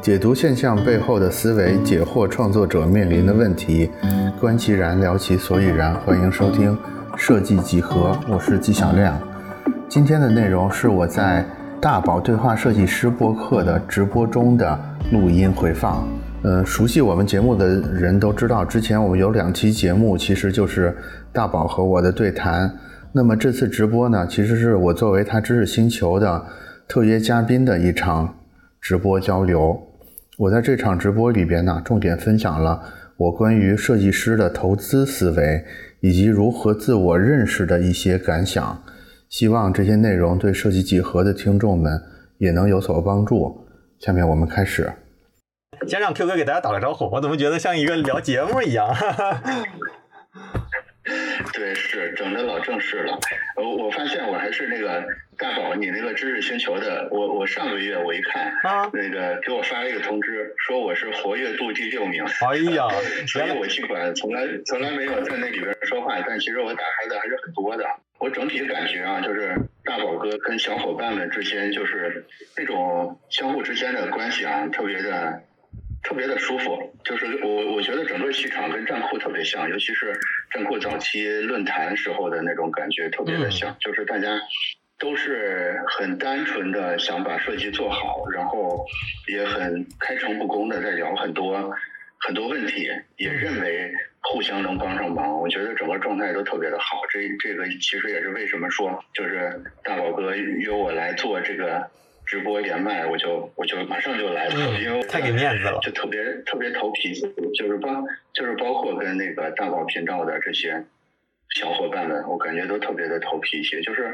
解读现象背后的思维，解惑创作者面临的问题，观其然，聊其所以然。欢迎收听设计几何，我是纪晓亮。今天的内容是我在大宝对话设计师播客的直播中的录音回放。呃，熟悉我们节目的人都知道，之前我们有两期节目，其实就是大宝和我的对谈。那么这次直播呢，其实是我作为他知识星球的特约嘉宾的一场直播交流。我在这场直播里边呢，重点分享了我关于设计师的投资思维以及如何自我认识的一些感想。希望这些内容对设计几何的听众们也能有所帮助。下面我们开始。先让 Q 哥给大家打个招呼，我怎么觉得像一个聊节目一样？对，是整的老正式了。我我发现我还是那个大宝，你那个知识星球的。我我上个月我一看，啊，那个给我发了一个通知，说我是活跃度第六名。哎呀，所以我尽管从来从来没有在那里边说话，但其实我打开的还是很多的。我整体感觉啊，就是大宝哥跟小伙伴们之间，就是那种相互之间的关系啊，特别的。特别的舒服，就是我我觉得整个气场跟站酷特别像，尤其是站酷早期论坛时候的那种感觉特别的像，就是大家都是很单纯的想把设计做好，然后也很开诚布公的在聊很多很多问题，也认为互相能帮上忙。我觉得整个状态都特别的好，这这个其实也是为什么说就是大宝哥约我来做这个。直播连麦，我就我就马上就来了，因为太给面子了，就特别特别投脾气，就是包就是包括跟那个大宝频道的这些小伙伴们，我感觉都特别的投脾气，就是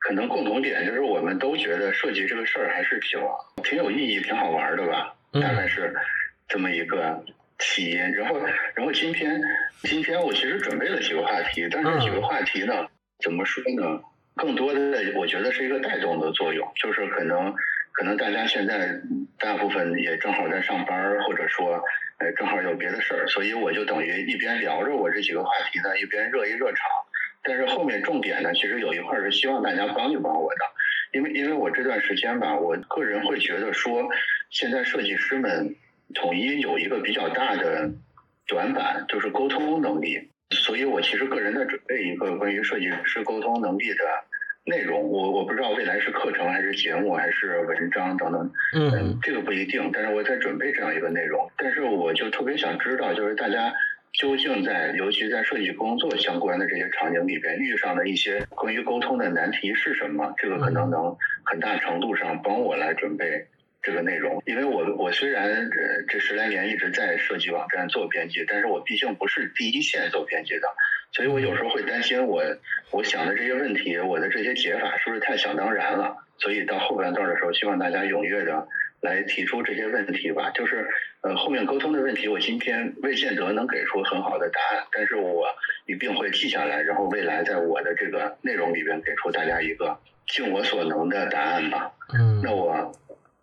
可能共同点就是我们都觉得设计这个事儿还是挺挺有意义、挺好玩的吧，大概是这么一个起因。然后然后今天今天我其实准备了几个话题，但是几个话题呢，怎么说呢？更多的，我觉得是一个带动的作用，就是可能，可能大家现在大部分也正好在上班，或者说，呃，正好有别的事儿，所以我就等于一边聊着我这几个话题呢，一边热一热场。但是后面重点呢，其实有一块是希望大家帮一帮我的，因为因为我这段时间吧，我个人会觉得说，现在设计师们统一有一个比较大的短板，就是沟通能力。所以我其实个人在准备一个关于设计师沟通能力的内容，我我不知道未来是课程还是节目还是文章等等，嗯，这个不一定。但是我在准备这样一个内容，但是我就特别想知道，就是大家究竟在，尤其在设计工作相关的这些场景里边遇上的一些关于沟通的难题是什么？这个可能能很大程度上帮我来准备。这个内容，因为我我虽然这这十来年一直在设计网站做编辑，但是我毕竟不是第一线做编辑的，所以我有时候会担心我我想的这些问题，我的这些解法是不是太想当然了？所以到后半段的时候，希望大家踊跃的来提出这些问题吧。就是呃后面沟通的问题，我今天未见得能给出很好的答案，但是我一定会记下来，然后未来在我的这个内容里边给出大家一个尽我所能的答案吧。嗯，那我。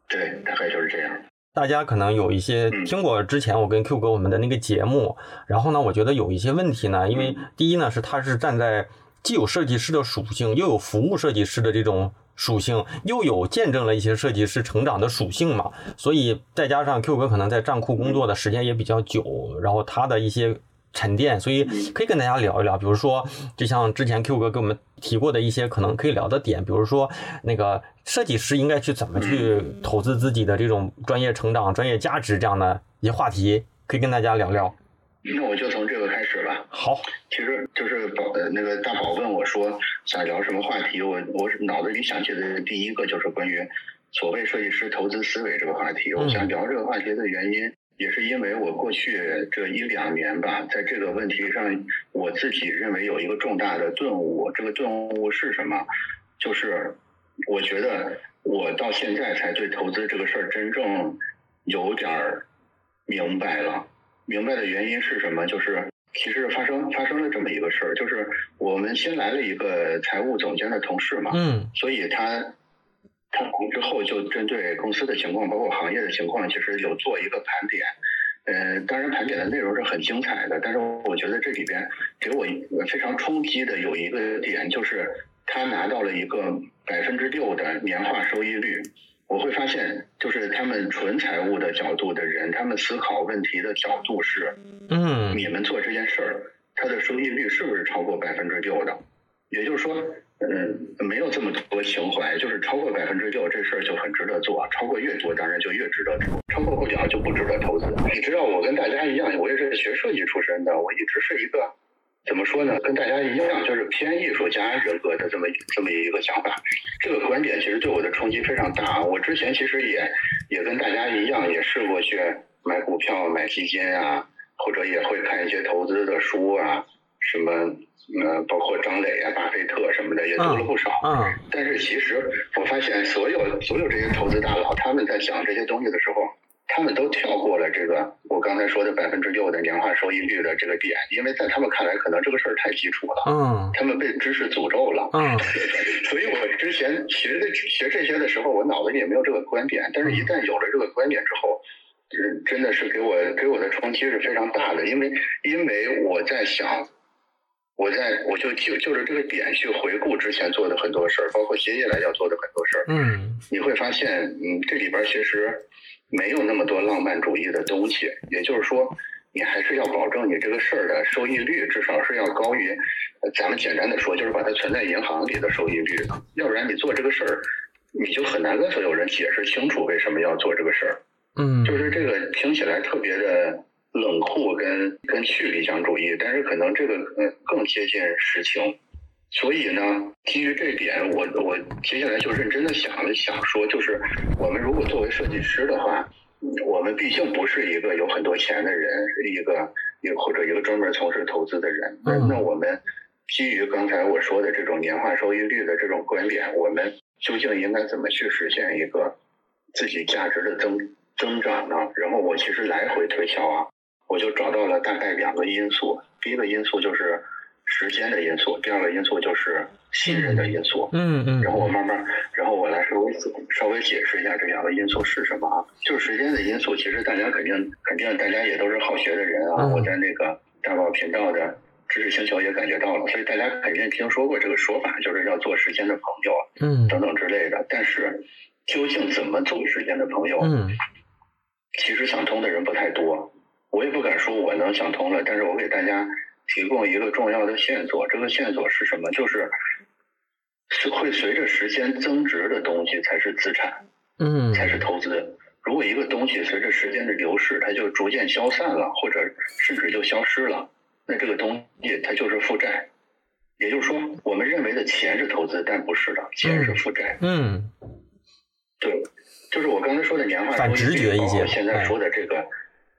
对，大概就是这样。大家可能有一些听过之前我跟 Q 哥我们的那个节目，然后呢，我觉得有一些问题呢，因为第一呢是他是站在既有设计师的属性，又有服务设计师的这种属性，又有见证了一些设计师成长的属性嘛，所以再加上 Q 哥可能在站库工作的时间也比较久，然后他的一些。沉淀，所以可以跟大家聊一聊，比如说，就像之前 Q 哥给我们提过的一些可能可以聊的点，比如说那个设计师应该去怎么去投资自己的这种专业成长、专业价值这样的一些话题，可以跟大家聊聊。那我就从这个开始吧。好，其实就是宝那个大宝问我说想聊什么话题，我我脑子里想起的第一个就是关于所谓设计师投资思维这个话题。我想聊这个话题的原因。也是因为我过去这一两年吧，在这个问题上，我自己认为有一个重大的顿悟。这个顿悟是什么？就是我觉得我到现在才对投资这个事儿真正有点儿明白了。明白的原因是什么？就是其实发生发生了这么一个事儿，就是我们新来了一个财务总监的同事嘛，嗯，所以他。他之后就针对公司的情况，包括行业的情况，其实有做一个盘点。呃，当然盘点的内容是很精彩的，但是我觉得这里边给我非常冲击的有一个点，就是他他拿到了一个百分之六的年化收益率，我会发现，就是他们纯财务的角度的人，他们思考问题的角度是，嗯你们做这件事儿，它的收益率是不是超过百分之六的？也就是说，嗯，没有这么多情怀，就是超过百分之六这事儿就很值得做，超过越多当然就越值得做，超过不了就不值得投资。你知道，我跟大家一样，我也是学设计出身的，我一直是一个怎么说呢，跟大家一样，就是偏艺术家人格的这么这么一个想法。这个观点其实对我的冲击非常大。我之前其实也也跟大家一样，也试过去买股票、买基金啊，或者也会看一些投资的书啊，什么呃，包括张磊啊、巴菲特什么的，也读了不少。嗯但是其实我发现，所有所有这些投资大佬，他们在讲这些东西的时候，他们都跳过了这个我刚才说的百分之六的年化收益率的这个点，因为在他们看来，可能这个事儿太基础了，嗯。他们被知识诅咒了。嗯。所以我之前学的学这些的时候，我脑子里也没有这个观点，但是一旦有了这个观点之后，嗯，真的是给我给我的冲击是非常大的，因为因为我在想，我在我就就就着这个点去回顾之前做的很多事儿，包括接下来要做的很多事儿，嗯。你会发现，嗯，这里边其实没有那么多浪漫主义的东西，也就是说，你还是要保证你这个事儿的收益率至少是要高于，呃咱们简单的说，就是把它存在银行里的收益率，要不然你做这个事儿，你就很难跟所有人解释清楚为什么要做这个事儿。嗯，就是这个听起来特别的冷酷跟跟去理想主义，但是可能这个呃更接近实情。所以呢，基于这点，我我接下来就认真的想了想，说就是我们如果作为设计师的话，嗯我们毕竟不是一个有很多钱的人，是一个一或者一个专门从事投资的人。那我们基于刚才我说的这种年化收益率的这种观点，我们究竟应该怎么去实现一个自己价值的增增长呢？然后我其实来回推敲啊，我就找到了大概两个因素。第一个因素就是时间的因素，第二个因素就是信任的因素。嗯嗯然后我慢慢，然后我来稍微稍微解释一下这两个因素是什么啊？就是时间的因素，其实大家肯定肯定大家也都是好学的人啊。嗯我在那个大宝频道的知识星球也感觉到了，所以大家肯定听说过这个说法，就是要做时间的朋友啊嗯等等之类的。但是究竟怎么做时间的朋友？嗯其实想通的人不太多，我也不敢说我能想通了，但是我给大家提供一个重要的线索，这个线索是什么？就是是会随着时间增值的东西才是资产，嗯，才是投资。如果一个东西随着时间的流逝，它就逐渐消散了，或者甚至就消失了，那这个东西它就是负债。也就是说，我们认为的钱是投资，但不是的，钱是负债。嗯对，就是我刚才说的年化反收益包括现在哎说的这个，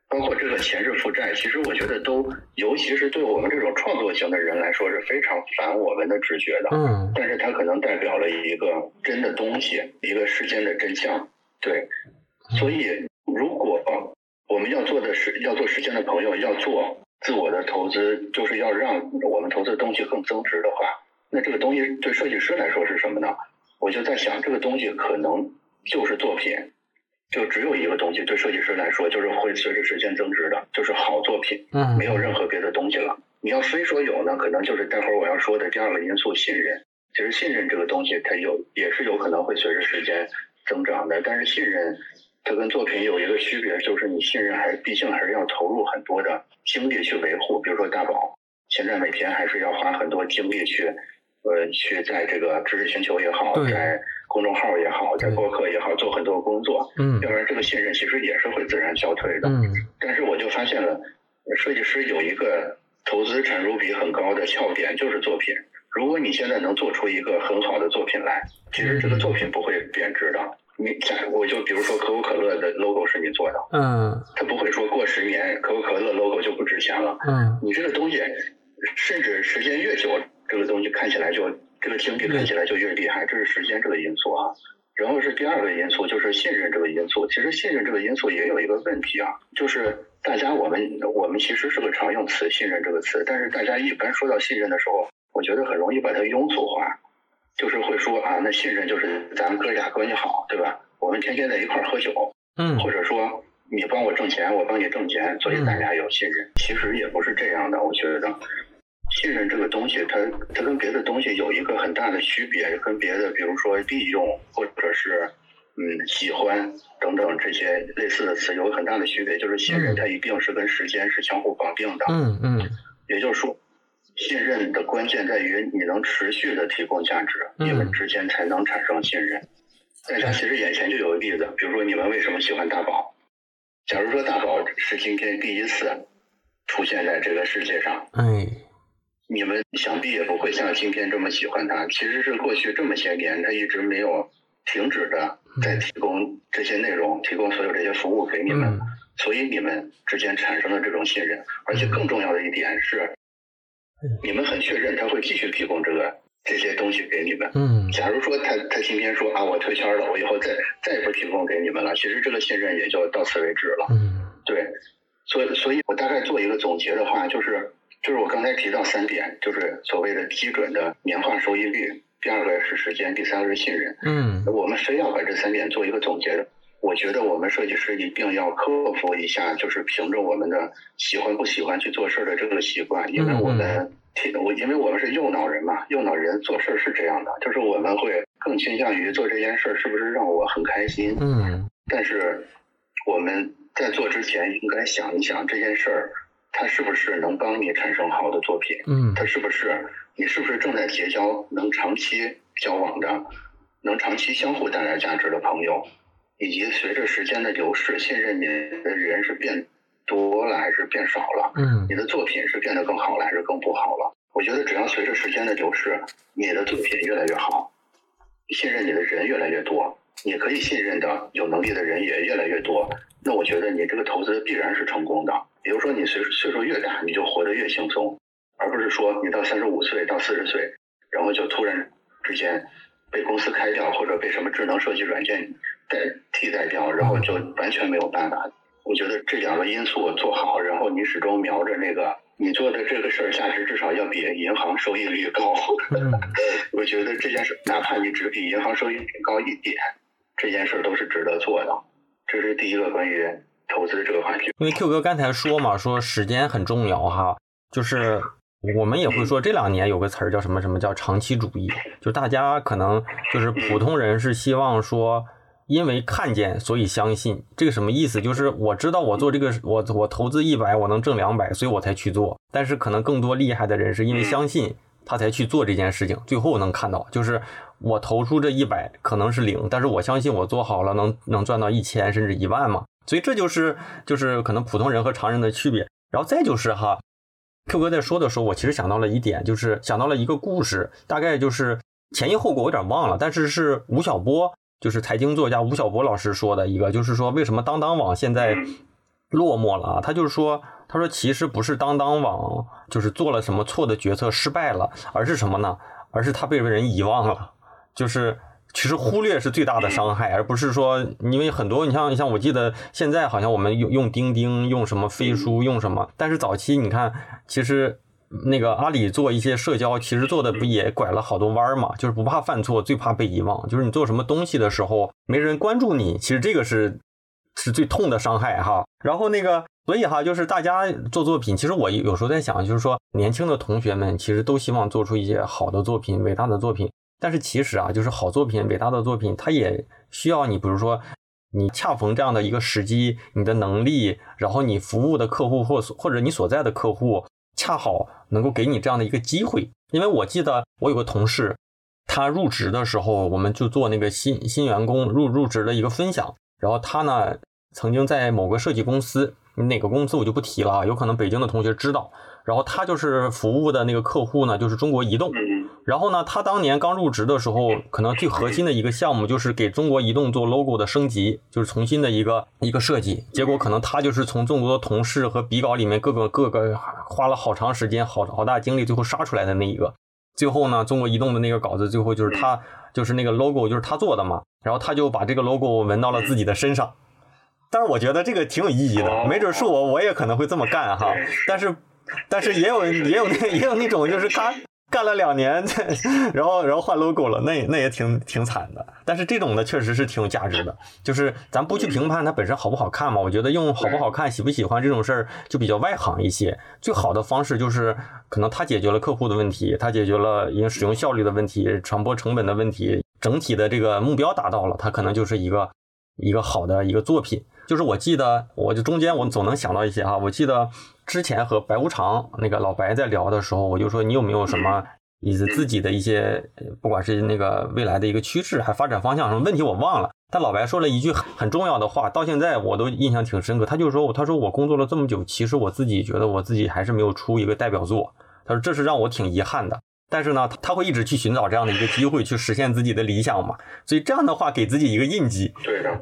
包括这个前世负债，其实我觉得都，尤其是对我们这种创作型的人来说是非常反我们的直觉的。嗯但是它可能代表了一个真的东西，一个世间的真相。对，所以如果我们要做的是要做时间的朋友，要做自我的投资，就是要让我们投资的东西更增值的话，那这个东西对设计师来说是什么呢？我就在想，这个东西可能就是作品，就只有一个东西，对设计师来说就是会随着时间增值的，就是好作品。嗯，没有任何别的东西了。你要非说有呢，可能就是待会儿我要说的第二个因素——信任。其实信任这个东西，它有也是有可能会随着时间增长的。但是信任它跟作品有一个区别，就是你信任还毕竟还是要投入很多的精力去维护。比如说大宝，现在每天还是要花很多精力去，呃，去在这个知识星球也好，对在公众号也好，在对播客也好，做很多工作。嗯要不然这个信任其实也是会自然消退的。嗯但是我就发现了，设计师有一个投资产出比很高的窍点，就是作品。如果你现在能做出一个很好的作品来，其实这个作品不会贬值的。你假我就比如说可口可乐的 logo 是你做的，嗯它不会说过十年可口可乐 logo 就不值钱了。嗯你这个东西，甚至时间越久，这个东西看起来就这个经济看起来就越厉害，这是时间这个因素啊。然后是第二个因素，就是信任这个因素。其实信任这个因素也有一个问题啊，就是大家我们我们其实是个常用词“信任”这个词，但是大家一般说到信任的时候，我觉得很容易把它庸俗化，就是会说啊，那信任就是咱们哥俩关系好，对吧？我们天天在一块儿喝酒，嗯或者说你帮我挣钱，我帮你挣钱，所以咱俩有信任。其实也不是这样的，我觉得，信任这个东西，它它跟别的东西有一个很大的区别，跟别的比如说利用或者是嗯喜欢等等这些类似的词有很大的区别，就是信任它一定是跟时间是相互绑定的。嗯嗯，也就是说，信任的关键在于你能持续的提供价值，你们之间才能产生信任。大家其实眼前就有个例子，比如说你们为什么喜欢大宝？假如说大宝是今天第一次出现在这个世界上，哎，你们想必也不会像今天这么喜欢他。其实是过去这么些年，他一直没有停止的在提供这些内容，提供所有这些服务给你们，所以你们之间产生了这种信任。而且更重要的一点是，你们很确认他会继续提供这个这些东西给你们。嗯，假如说他他今天说啊，我退圈了，我以后再再也不提供给你们了，其实这个信任也就到此为止了。嗯，对，所以所以我大概做一个总结的话，就是就是我刚才提到三点，就是所谓的基准的年化收益率，第二个是时间，第三个是信任。嗯，我们非要把这三点做一个总结的，我觉得我们设计师一定要克服一下，就是凭着我们的喜欢不喜欢去做事的这个习惯，因为我们。我因为我们是右脑人嘛，右脑人做事是这样的，就是我们会更倾向于做这件事是不是让我很开心。嗯。但是我们在做之前应该想一想这件事儿，它是不是能帮你产生好的作品？嗯。它是不是你是不是正在结交能长期交往的、能长期相互带来价值的朋友？以及随着时间的流逝，信任你的人是变。多了还是变少了？嗯，你的作品是变得更好了还是更不好了？我觉得只要随着时间的流逝，你的作品越来越好，信任你的人越来越多，你可以信任的有能力的人也越来越多，那我觉得你这个投资必然是成功的。比如说你岁岁数越大，你就活得越轻松，而不是说你到三十五岁到四十岁，然后就突然之间被公司开掉，或者被什么智能设计软件代替代掉，然后就完全没有办法。我觉得这两个因素做好，然后你始终瞄着那个你做的这个事儿价值至少要比银行收益率高。我觉得这件事，哪怕你只比银行收益率高一点，这件事都是值得做的。这是第一个关于投资这个话题。因为 Q 哥刚才说嘛，说时间很重要哈，就是我们也会说这两年有个词儿叫什么什么叫长期主义，就大家可能就是普通人是希望说。因为看见，所以相信，这个什么意思？就是我知道我做这个，我我投资一百，我能挣两百，所以我才去做。但是可能更多厉害的人是因为相信他才去做这件事情，最后能看到，就是我投出这一百可能是零，但是我相信我做好了能能赚到一千甚至一万嘛。所以这就是就是可能普通人和常人的区别。然后再就是哈，Q 哥在说的时候，我其实想到了一点，就是想到了一个故事，大概就是前因后果我有点忘了，但是是吴晓波。就是财经作家吴晓波老师说的一个，就是说为什么当当网现在落寞了啊？他就是说，他说其实不是当当网就是做了什么错的决策失败了，而是什么呢？而是他被人遗忘了。就是其实忽略是最大的伤害，而不是说因为很多你像你像我记得现在好像我们用用钉钉用什么飞书用什么，但是早期你看其实。那个阿里做一些社交，其实做的不也拐了好多弯儿嘛？就是不怕犯错，最怕被遗忘。就是你做什么东西的时候，没人关注你，其实这个是是最痛的伤害哈。然后那个，所以哈，就是大家做作品，其实我有时候在想，就是说年轻的同学们其实都希望做出一些好的作品、伟大的作品。但是其实啊，就是好作品、伟大的作品，它也需要你，比如说你恰逢这样的一个时机，你的能力，然后你服务的客户或或者你所在的客户。恰好能够给你这样的一个机会，因为我记得我有个同事，他入职的时候，我们就做那个新新员工入入职的一个分享。然后他呢，曾经在某个设计公司，哪个公司我就不提了啊，有可能北京的同学知道。然后他就是服务的那个客户呢，就是中国移动。然后呢，他当年刚入职的时候，可能最核心的一个项目就是给中国移动做 logo 的升级，就是重新的一个一个设计。结果可能他就是从众多的同事和笔稿里面各个各个花了好长时间、好好大精力，最后杀出来的那一个。最后呢，中国移动的那个稿子，最后就是他就是那个 logo 就是他做的嘛。然后他就把这个 logo 纹到了自己的身上。但是我觉得这个挺有意义的，没准是我我也可能会这么干哈。但是但是也有也有那也有那种就是他。干了两年，然后然后换 logo 了，那也那也挺挺惨的。但是这种呢，确实是挺有价值的。就是咱不去评判它本身好不好看嘛，我觉得用好不好看、喜不喜欢这种事儿就比较外行一些。最好的方式就是，可能它解决了客户的问题，它解决了因为使用效率的问题、传播成本的问题，整体的这个目标达到了，它可能就是一个一个好的一个作品。就是我记得，我就中间我总能想到一些哈，我记得。之前和白无常那个老白在聊的时候，我就说你有没有什么你自己的一些，不管是那个未来的一个趋势，还发展方向什么问题我忘了。但老白说了一句很重要的话，到现在我都印象挺深刻。他就说，他说我工作了这么久，其实我自己觉得我自己还是没有出一个代表作。他说这是让我挺遗憾的。但是呢，他会一直去寻找这样的一个机会，去实现自己的理想嘛。所以这样的话，给自己一个印记。对的。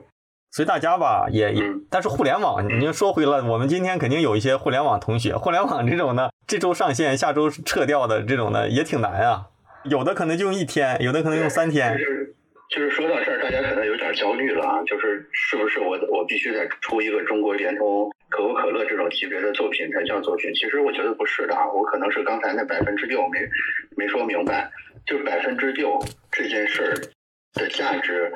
所以大家吧，也也，但是互联网，您说回了，我们今天肯定有一些互联网同学，互联网这种呢，这周上线，下周撤掉的这种呢，也挺难啊。有的可能就用一天，有的可能用三天。就是就是说到这儿，大家可能有点焦虑了啊，就是是不是我我必须得出一个中国联通、可口可乐这种级别的作品才叫作品？其实我觉得不是的啊，我可能是刚才那百分之六没没说明白，就是百分之六这件事儿的价值。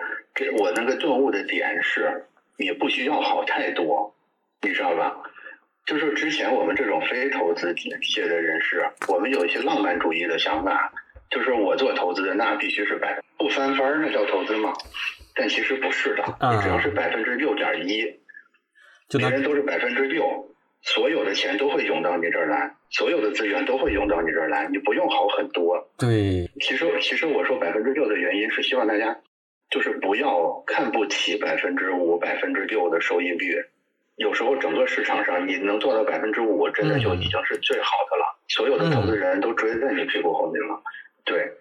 我那个顿悟的点是，你不需要好太多，你知道吧？就是之前我们这种非投资界的人士，我们有一些浪漫主义的想法，就是我做投资的那必须是百不翻番那叫投资吗？但其实不是的，你只要是百分之六点一，别人都是百分之六，所有的钱都会涌到你这儿来，所有的资源都会涌到你这儿来，你不用好很多。对，其实其实我说百分之六的原因是希望大家。就是不要看不起百分之五、百分之六的收益率。有时候整个市场上你能做到百分之五，真的就已经是最好的了。所有的投资人都追在你屁股后面了。对，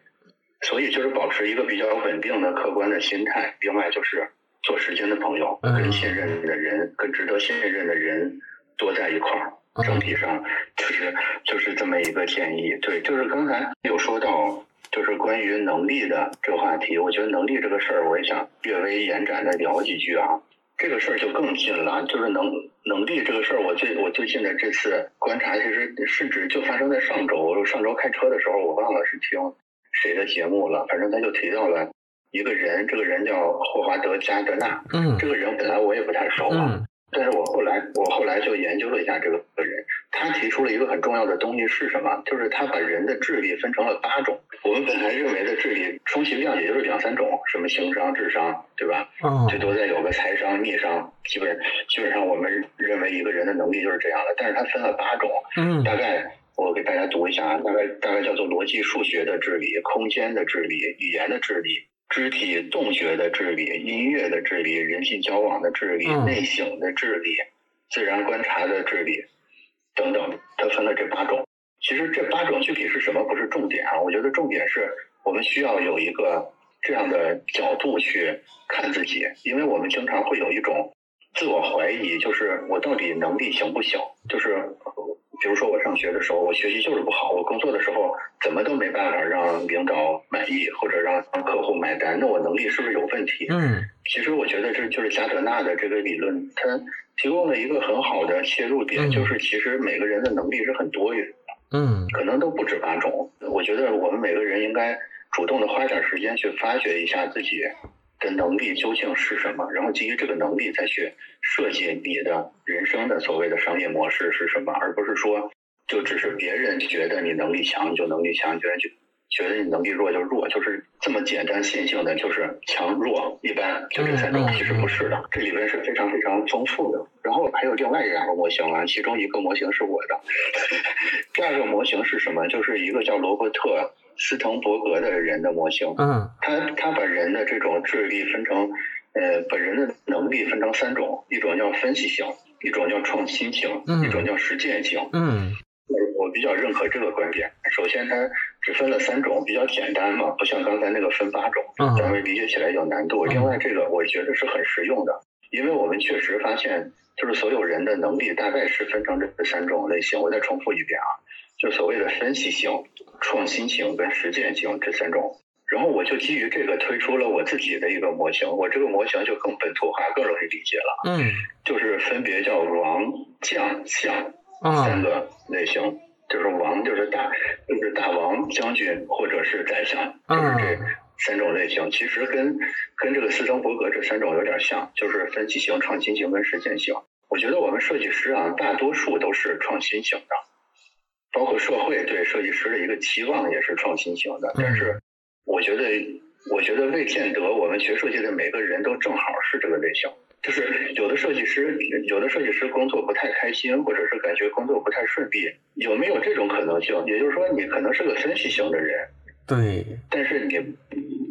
所以就是保持一个比较稳定的、客观的心态。另外就是做时间的朋友，跟信任的人、跟值得信任的人多在一块儿。整体上就是就是这么一个建议。对，就是刚才有说到。就是关于能力的这个话题，我觉得能力这个事儿，我也想略微延展的聊几句啊。这个事儿就更近了，就是能能力这个事儿，我最我最近的这次观察，其实甚至就发生在上周。上周开车的时候，我忘了是听谁的节目了，反正他就提到了一个人，这个人叫霍华德加德纳。嗯，这个人本来我也不太熟啊。但是我后来，我后来就研究了一下这个人，他提出了一个很重要的东西是什么？就是他把人的智力分成了八种。我们本来认为的智力，充其量也就是两三种，什么情商、智商，对吧？最多再有个财商、逆商，基本基本上我们认为一个人的能力就是这样的。但是他分了八种，嗯，大概我给大家读一下啊，大概大概叫做逻辑数学的智力、空间的智力、语言的智力。肢体动觉的智力、音乐的智力、人际交往的智力、内省的智力、自然观察的智力等等，它分了这八种。其实这八种具体是什么不是重点啊，我觉得重点是我们需要有一个这样的角度去看自己，因为我们经常会有一种自我怀疑，就是我到底能力行不行？就是。比如说我上学的时候，我学习就是不好；我工作的时候怎么都没办法让领导满意，或者让客户买单，那我能力是不是有问题？嗯，其实我觉得这就是加德纳的这个理论，它提供了一个很好的切入点，就是其实每个人的能力是很多元的，嗯，可能都不止八种。我觉得我们每个人应该主动的花点时间去发掘一下自己。的能力究竟是什么？然后基于这个能力再去设计你的人生的所谓的商业模式是什么，而不是说就只是别人觉得你能力强就能力强，别人就觉得你能力弱就弱，就是这么简单线性的，就是强弱一般就这三种，其实不是的，这里边是非常非常丰富的。然后还有另外两个模型啊，其中一个模型是我的，第二个模型是什么？就是一个叫罗伯特。斯滕伯格的人的模型，嗯，他他把人的这种智力分成，呃，把人的能力分成三种，一种叫分析型，一种叫创新型，一种叫实践型。嗯，我我比较认可这个观点。首先，他只分了三种，比较简单嘛，不像刚才那个分八种，咱们理解起来有难度。另外，这个我觉得是很实用的，因为我们确实发现，就是所有人的能力大概是分成这三种类型。我再重复一遍啊。就所谓的分析型、创新型跟实践型这三种，然后我就基于这个推出了我自己的一个模型，我这个模型就更本土化、更容易理解了。嗯，就是分别叫王、将、相三个类型。就是王就是大就是大王将军或者是宰相，就是这三种类型。其实跟跟这个斯滕伯格这三种有点像，就是分析型、创新型跟实践型。我觉得我们设计师啊，大多数都是创新型的，包括社会对设计师的一个期望也是创新型的。但是我觉得，我觉得未见得我们学设计的每个人都正好是这个类型。就是有的设计师，有的设计师工作不太开心，或者是感觉工作不太顺利，有没有这种可能性？也就是说，你可能是个分析型的人，对，但是你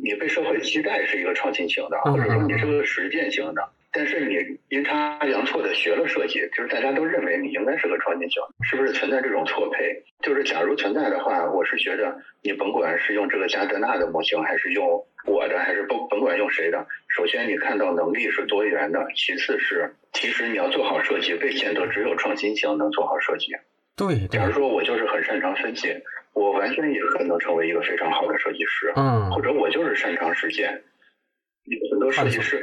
你被社会期待是一个创新型的，或者说你是个实践型的。但是你阴差阳错的学了设计，就是大家都认为你应该是个创新型，是不是存在这种错配？就是假如存在的话，我是觉得你甭管是用这个加德纳的模型，还是用我的，还是甭甭管用谁的，首先你看到能力是多元的，其次是其实你要做好设计，未见得只有创新型能做好设计。对，假如说我就是很擅长分析，我完全也可能成为一个非常好的设计师。嗯，或者我就是擅长实践。有很多设计师，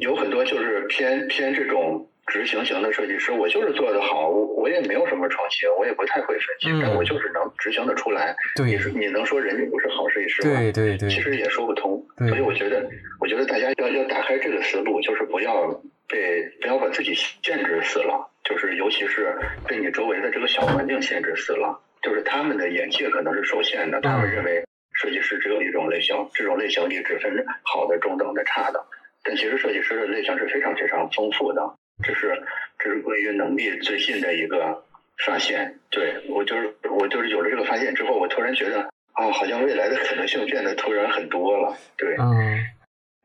有很多就是偏偏这种执行型的设计师，我就是做的好，我我也没有什么创新，我也不太会分析，但我就是能执行的出来。对，你能说人家不是好设计师吗？对对对，其实也说不通。所以我觉得，我觉得大家要要打开这个思路，就是不要被不要把自己限制死了，就是尤其是被你周围的这个小环境限制死了，就是他们的眼界可能是受限的，他们认为。设计师只有一种类型，这种类型你只分好的、中等的、差的。但其实设计师的类型是非常非常丰富的。这是这是关于能力最近的一个发现。对我就是我就是有了这个发现之后，我突然觉得啊，好像未来的可能性变得突然很多了。对。嗯。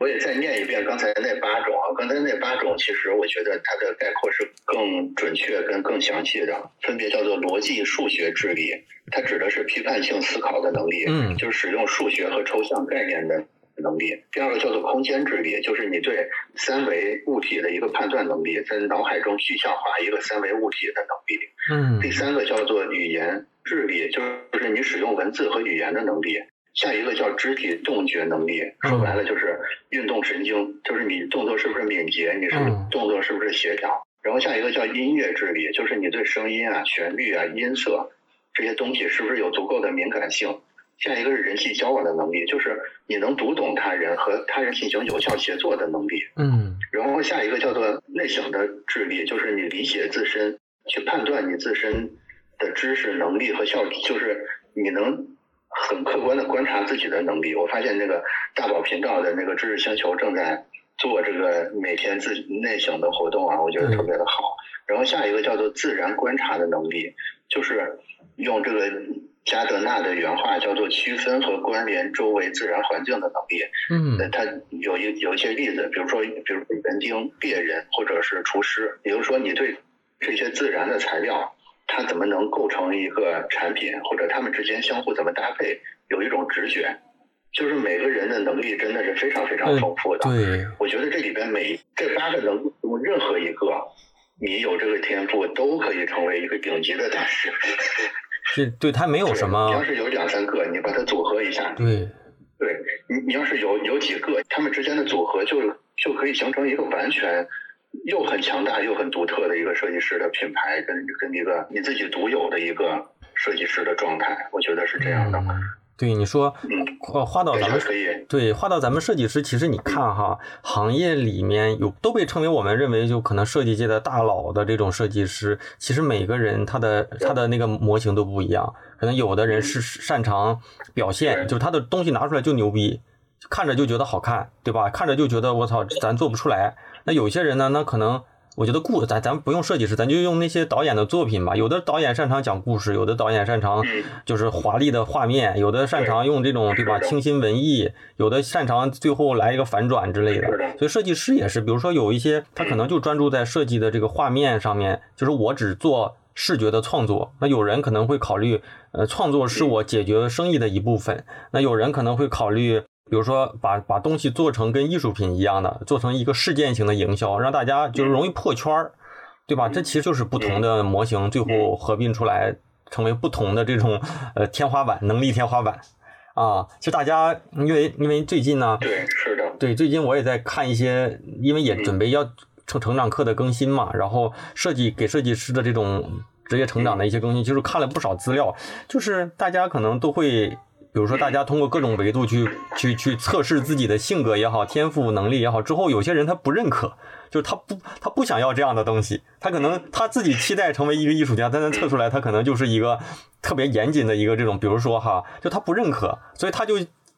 我也再念一遍刚才那八种啊，刚才那八种其实我觉得它的概括是更准确、跟更详细的，分别叫做逻辑数学智力，它指的是批判性思考的能力，嗯，就是使用数学和抽象概念的能力。第二个叫做空间智力，就是你对三维物体的一个判断能力，在脑海中具象化一个三维物体的能力。嗯，第三个叫做语言智力，就是你使用文字和语言的能力。下一个叫肢体动觉能力，说白了就是运动神经，就是你动作是不是敏捷，你是动作是不是协调。然后下一个叫音乐智力，就是你对声音啊、旋律啊、音色这些东西是不是有足够的敏感性。下一个是人际交往的能力，就是你能读懂他人和他人进行有效协作的能力。嗯。然后下一个叫做内省的智力，就是你理解自身，去判断你自身的知识能力和效率，就是你能。很客观的 观察自己的能力，我发现那个大宝频道的那个知识星球正在做这个每天自内省的活动啊，我觉得特别的好。然后下一个叫做自然观察的能力，就是用这个加德纳的原话叫做区分和关联周围自然环境的能力。嗯，他有一有一些例子，比如说，比如园丁、猎人或者是厨师，比如说，你对这些自然的材料。它怎么能构成一个产品，或者它们之间相互怎么搭配？有一种直觉，就是每个人的能力真的是非常非常丰富的。对，我觉得这里边每这八个能任何一个，你有这个天赋，都可以成为一个顶级的大师。是，对他没有什么。你要是有两三个，你把它组合一下。对，对你，你要是有有几个，他们之间的组合就就可以形成一个完全。又很强大又很独特的一个设计师的品牌，跟跟一个你自己独有的一个设计师的状态，我觉得是这样的。对你说，嗯，画到咱们对画到咱们设计师，其实你看哈，行业里面有都被称为我们认为就可能设计界的大佬的这种设计师，其实每个人他的他的那个模型都不一样，可能有的人是擅长表现，就是他的东西拿出来就牛逼，看着就觉得好看，对吧？看着就觉得我操，咱做不出来。那有些人呢？那可能我觉得故咱咱不用设计师，咱就用那些导演的作品吧。有的导演擅长讲故事，有的导演擅长就是华丽的画面，有的擅长用这种对吧清新文艺，有的擅长最后来一个反转之类的。所以设计师也是，比如说有一些他可能就专注在设计的这个画面上面，就是我只做视觉的创作。那有人可能会考虑，呃，创作是我解决生意的一部分。那有人可能会考虑。比如说，把把东西做成跟艺术品一样的，做成一个事件型的营销，让大家就是容易破圈儿，对吧？这其实就是不同的模型最后合并出来，成为不同的这种呃天花板能力天花板啊。其实大家因为因为最近呢，对是的，对最近我也在看一些，因为也准备要成成长课的更新嘛，然后设计给设计师的这种。职业成长的一些更新，就是看了不少资料，就是大家可能都会，比如说大家通过各种维度去去去测试自己的性格也好，天赋能力也好，之后有些人他不认可，就是他不他不想要这样的东西，他可能他自己期待成为一个艺术家，但他测出来他可能就是一个特别严谨的一个这种，比如说哈，就他不认可，所以他就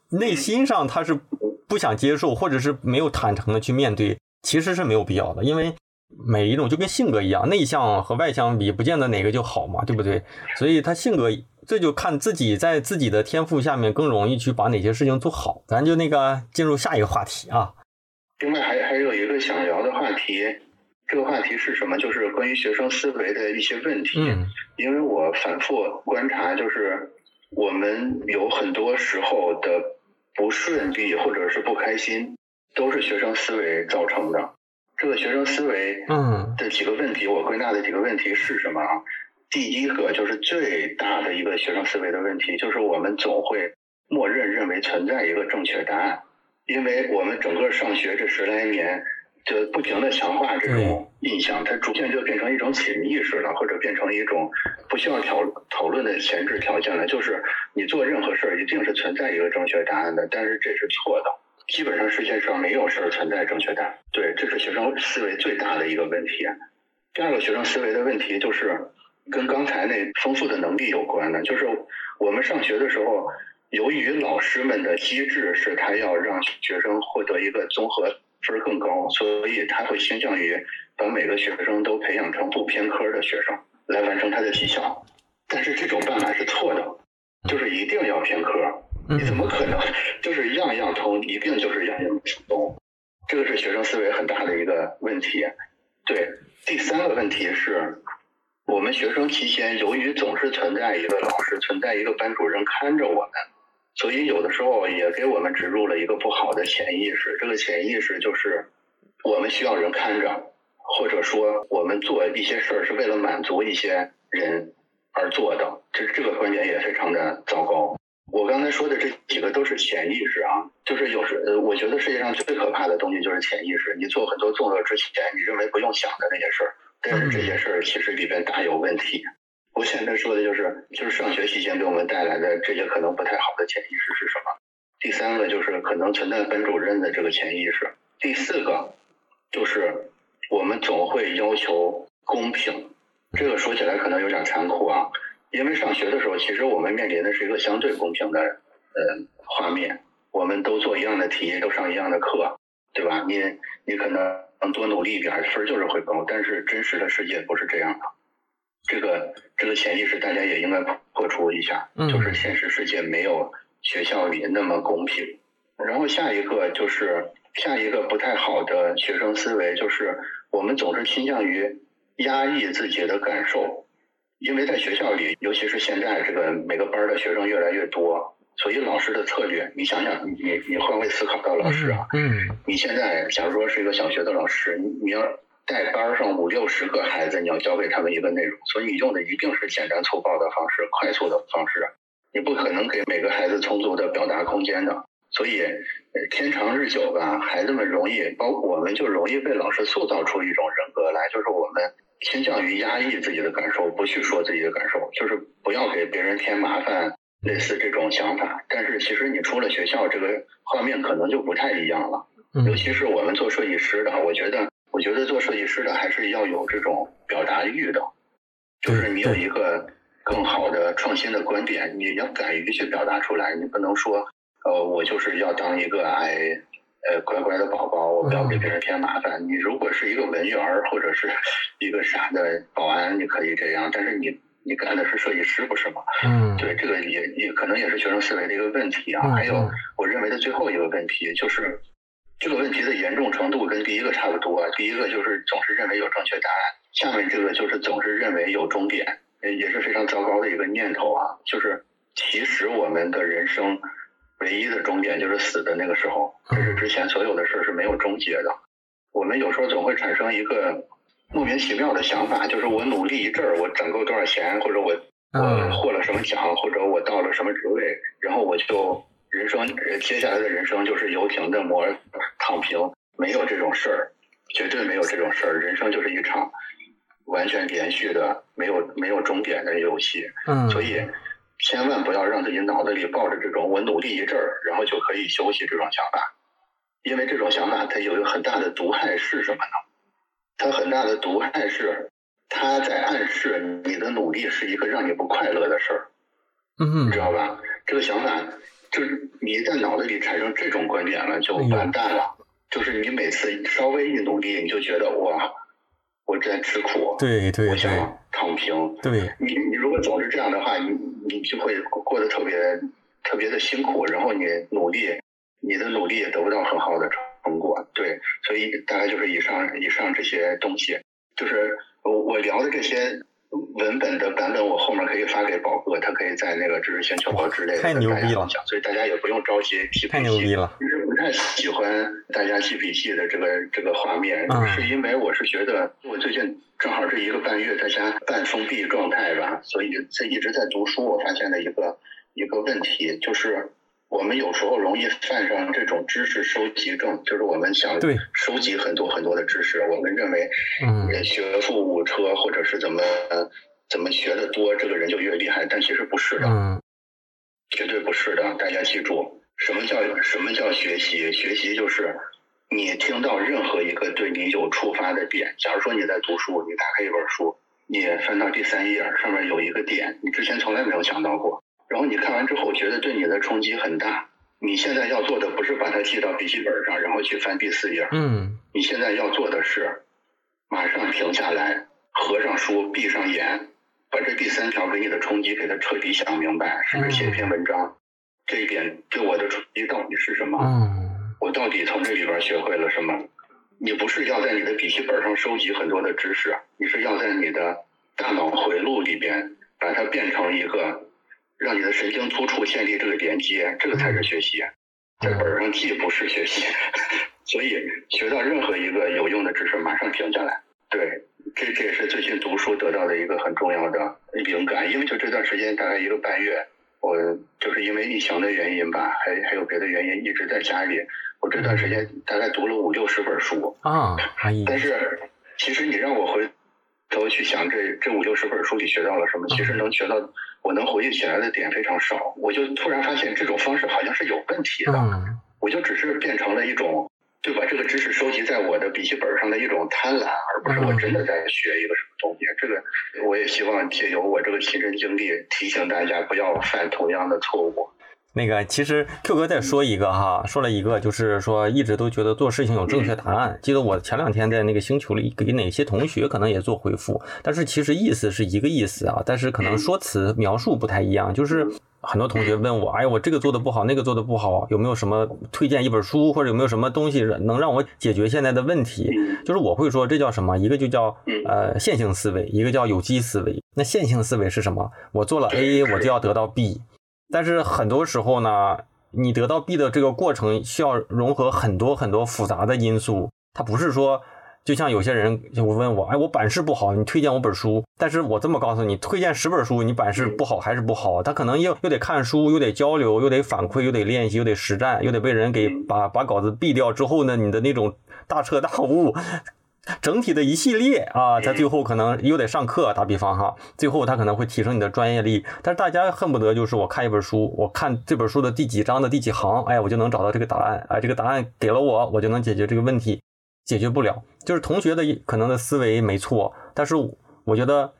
内心上他是不想接受，或者是没有坦诚的去面对，其实是没有必要的，因为。每一种就跟性格一样，内向和外向比，不见得哪个就好嘛，对不对？所以他性格，这就看自己在自己的天赋下面更容易去把哪些事情做好。咱就那个进入下一个话题啊。另外还还有一个想聊的话题，这个话题是什么？就是关于学生思维的一些问题。嗯。因为我反复观察，就是我们有很多时候的不顺利或者是不开心，都是学生思维造成的。这个学生思维嗯的几个问题，我归纳的几个问题是什么啊？第一个就是最大的一个学生思维的问题，就是我们总会默认认为存在一个正确答案，因为我们整个上学这十来年就不停的强化这种印象，它逐渐就变成一种潜意识了，或者变成一种不需要讨讨论的前置条件了，就是你做任何事儿一定是存在一个正确答案的，但是这是错的。基本上世界上没有事儿存在正确答案，对，这是学生思维最大的一个问题。第二个学生思维的问题就是跟刚才那丰富的能力有关的，就是我们上学的时候，由于老师们的机制是他要让学生获得一个综合分更高，所以他会倾向于把每个学生都培养成不偏科的学生来完成他的绩效。但是这种办法是错的，就是一定要偏科。你怎么可能就是样样通，一定就是样样通？这个是学生思维很大的一个问题。对，第三个问题是，我们学生期间由于总是存在一个老师、存在一个班主任看着我们，所以有的时候也给我们植入了一个不好的潜意识。这个潜意识就是我们需要人看着，或者说我们做一些事儿是为了满足一些人而做的。这这个观点也非常的糟糕。我刚才说的这几个都是潜意识啊，就是有时呃，我觉得世界上最可怕的东西就是潜意识。你做很多动作之前，你认为不用想的那些事儿，但是这些事儿其实里边大有问题。我现在说的就是，就是上学期间给我们带来的这些可能不太好的潜意识是什么？第三个就是可能存在班主任的这个潜意识。第四个就是我们总会要求公平，这个说起来可能有点残酷啊。因为上学的时候，其实我们面临的是一个相对公平的呃画面，我们都做一样的题，都上一样的课，对吧？你你可能多努力一点，分就是会高。但是真实的世界不是这样的，这个这个潜意识大家也应该破除一下，就是现实世界没有学校里那么公平。然后下一个就是下一个不太好的学生思维，就是我们总是倾向于压抑自己的感受。因为在学校里，尤其是现在这个每个班的学生越来越多，所以老师的策略，你想想，你你换位思考到老师啊，嗯，你现在假如说是一个小学的老师，你你要带班上五六十个孩子，你要教给他们一个内容，所以你用的一定是简单粗暴的方式，快速的方式，你不可能给每个孩子充足的表达空间的。所以天长日久吧，孩子们容易，包括我们就容易被老师塑造出一种人格来，就是我们。倾向于压抑自己的感受，不去说自己的感受，就是不要给别人添麻烦，类似这种想法。但是其实你出了学校，这个画面可能就不太一样了。尤其是我们做设计师的，我觉得，我觉得做设计师的还是要有这种表达欲的，就是你有一个更好的创新的观点，你要敢于去表达出来，你不能说，呃，我就是要当一个哎。呃，乖乖的宝宝，我不要给别人添麻烦。你如果是一个文员或者是 一个啥的保安，你可以这样。但是你你干的是设计师，不是吗？嗯，对，这个也也可能也是学生思维的一个问题啊。还有，我认为的最后一个问题就是，这个问题的严重程度跟第一个差不多。第一个就是总是认为有正确答案，下面这个就是总是认为有终点，也是非常糟糕的一个念头啊。就是其实我们的人生。唯一的终点就是死的那个时候，这是之前所有的事是没有终结的。我们有时候总会产生一个莫名其妙的想法，就是我努力一阵儿，我攒够多少钱，或者我我获了什么奖，或者我到了什么职位，然后我就人生接下来的人生就是游艇的模躺平，没有这种事儿，绝对没有这种事儿。人生就是一场完全连续的、没有没有终点的游戏。嗯，所以千万不要让自己脑子里抱着这种我努力一阵儿，然后就可以休息这种想法，因为这种想法它有一个很大的毒害是什么呢？它很大的毒害是，它在暗示你的努力是一个让你不快乐的事儿，嗯你知道吧？这个想法就是你在脑子里产生这种观点了，就完蛋了。就是你每次稍微一努力，你就觉得哇，我在吃苦，我对对对想躺平。对，你你如果总是这样的话，你你就会过得特别特别的辛苦，然后你努力，你的努力也得不到很好的成果。对，所以大概就是以上以上这些东西，就是我我聊的这些文本的版本，我后面可以发给宝哥，他可以在那个知识星球和之类的太牛逼了跟大家分享所以大家也不用着急提太牛逼了。其实不太喜欢大家记笔记的这个这个画面，嗯是因为我是觉得我最近正好这一个半月在家半封闭状态吧，所以在一直在读书。我发现了一个一个问题，就是我们有时候容易犯上这种知识收集症，就是我们想对收集很多很多的知识，我们认为嗯呃学富五车或者是怎么呃怎么学的多，这个人就越厉害，但其实不是的。嗯绝对不是的，大家记住，什么叫什么叫学习？学习就是你听到任何一个对你有触发的点。假如说你在读书，你打开一本书，你翻到第三页，上面有一个点，你之前从来没有想到过，然后你看完之后觉得对你的冲击很大。你现在要做的不是把它记到笔记本上，然后去翻第四页，嗯你现在要做的是，马上停下来，合上书，闭上眼，把这第三条给你的冲击给它彻底想明白，甚至写一篇文章。这一点对我的冲击到底是什么？嗯我到底从这里边学会了什么？你不是要在你的笔记本上收集很多的知识，你是要在你的大脑回路里边把它变成一个让你的神经突触建立这个连接，这个才是学习。在本上记不是学习，所以学到任何一个有用的知识，马上停下来。对，这这也是最近读书得到的一个很重要的灵感，因为就这段时间大概一个半月，我就是因为疫情的原因吧，还还有别的原因，一直在家里。我这段时间大概读了五六十本书，啊，但是其实你让我回头去想这这五六十本书里学到了什么，其实能学到我能回忆起来的点非常少。我就突然发现这种方式好像是有问题的，嗯我就只是变成了一种。对把这个知识收集在我的笔记本上的一种贪婪，而不是我真的在学一个什么东西。这个我也希望借由我这个亲身经历，提醒大家不要犯同样的错误。那个，其实 Q 哥再说一个哈，说了一个，就是说一直都觉得做事情有正确答案。记得我前两天在那个星球里给哪些同学可能也做回复，但是其实意思是一个意思啊，但是可能说辞描述不太一样。就是很多同学问我，哎，我这个做的不好，那个做的不好，有没有什么推荐一本书，或者有没有什么东西能让我解决现在的问题？就是我会说这叫什么？一个就叫呃线性思维，一个叫有机思维。那线性思维是什么？我做了 A，我就要得到 B。但是很多时候呢，你得到 B 的这个过程需要融合很多很多复杂的因素，它不是说。就像有些人就问我，哎，我版式不好，你推荐我本书。但是我这么告诉你，推荐十本书，你版式不好还是不好？他可能又又得看书，又得交流，又得反馈，又得练习，又得实战，又得被人给把把稿子毙掉之后呢，你的那种大彻大悟，整体的一系列啊，在最后可能又得上课，打比方哈，最后他可能会提升你的专业力。但是大家恨不得就是我看一本书，我看这本书的第几章的第几行，哎，我就能找到这个答案，哎，这个答案给了我，我就能解决这个问题。解决不了，就是同学的可能的思维没错，但是我觉得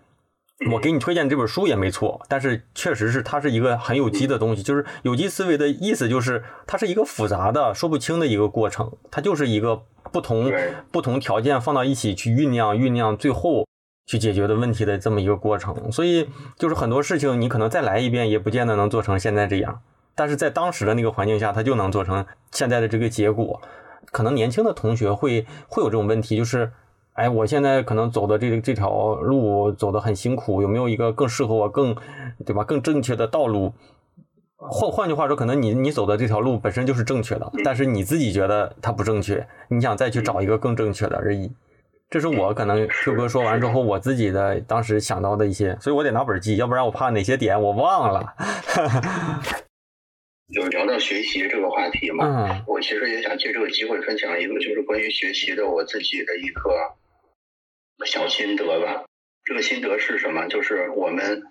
我给你推荐这本书也没错，但是确实是它是一个很有机的东西，就是有机思维的意思就是它是一个复杂的说不清的一个过程，它就是一个不同不同条件放到一起去酝酿酝酿，最后去解决的问题的这么一个过程，所以就是很多事情你可能再来一遍也不见得能做成现在这样，但是在当时的那个环境下，它就能做成现在的这个结果。可能年轻的同学会会有这种问题，就是，哎，我现在可能走的这个这条路走得很辛苦，有没有一个更适合我、更对吧、更正确的道路？换换句话说，可能你你走的这条路本身就是正确的，但是你自己觉得它不正确，你想再去找一个更正确的而已。这是我可能 Q 哥说完之后，我自己的当时想到的一些，所以我得拿本记，要不然我怕哪些点我忘了。就聊到学习这个话题嘛，嗯我其实也想借这个机会分享一个，就是关于学习的我自己的一个小心得吧。这个心得是什么？就是我们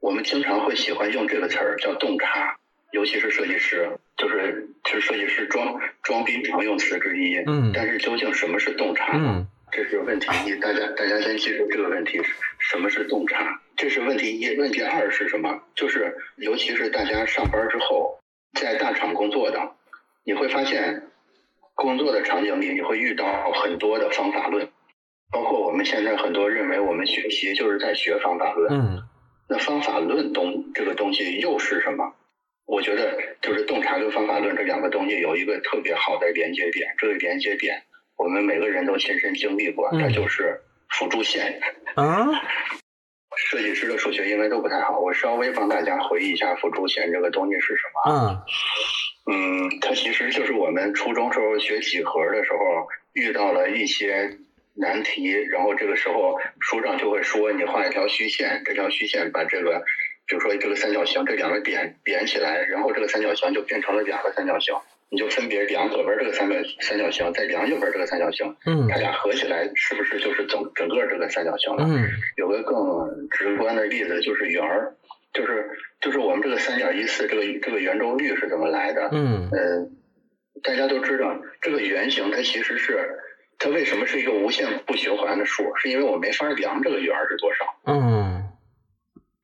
我们经常会喜欢用这个词儿叫洞察，尤其是设计师，就是是设计师装装逼常用词之一。嗯但是究竟什么是洞察？嗯这是问题一，大家大家先记住这个问题是什么是洞察，这是问题一。问题二是什么？就是尤其是大家上班之后，在大厂工作的，你会发现，工作的场景里你会遇到很多的方法论，包括我们现在很多认为我们学习就是在学方法论，嗯那方法论东这个东西又是什么？我觉得就是洞察跟方法论这两个东西有一个特别好的连接点，这个连接点我们每个人都亲身经历过，嗯它就是辅助线。啊 设计师的数学应该都不太好，我稍微帮大家回忆一下辅助线这个东西是什么。嗯嗯，它其实就是我们初中时候学几何的时候遇到了一些难题，然后这个时候书上就会说你画一条虚线，这条虚线把这个，比如说这个三角形这两个点连起来，然后这个三角形就变成了两个三角形，你就分别量左边这个三角三角形，再量右边这个三角形，嗯它俩合起来是不是就是整整个这个三角形了？嗯有个更直观的例子就是圆儿，就是就是我们这个三点一四这个这个圆周率是怎么来的？嗯呃，大家都知道这个圆形它其实是它为什么是一个无限不循环的数？是因为我没法量这个圆儿是多少，嗯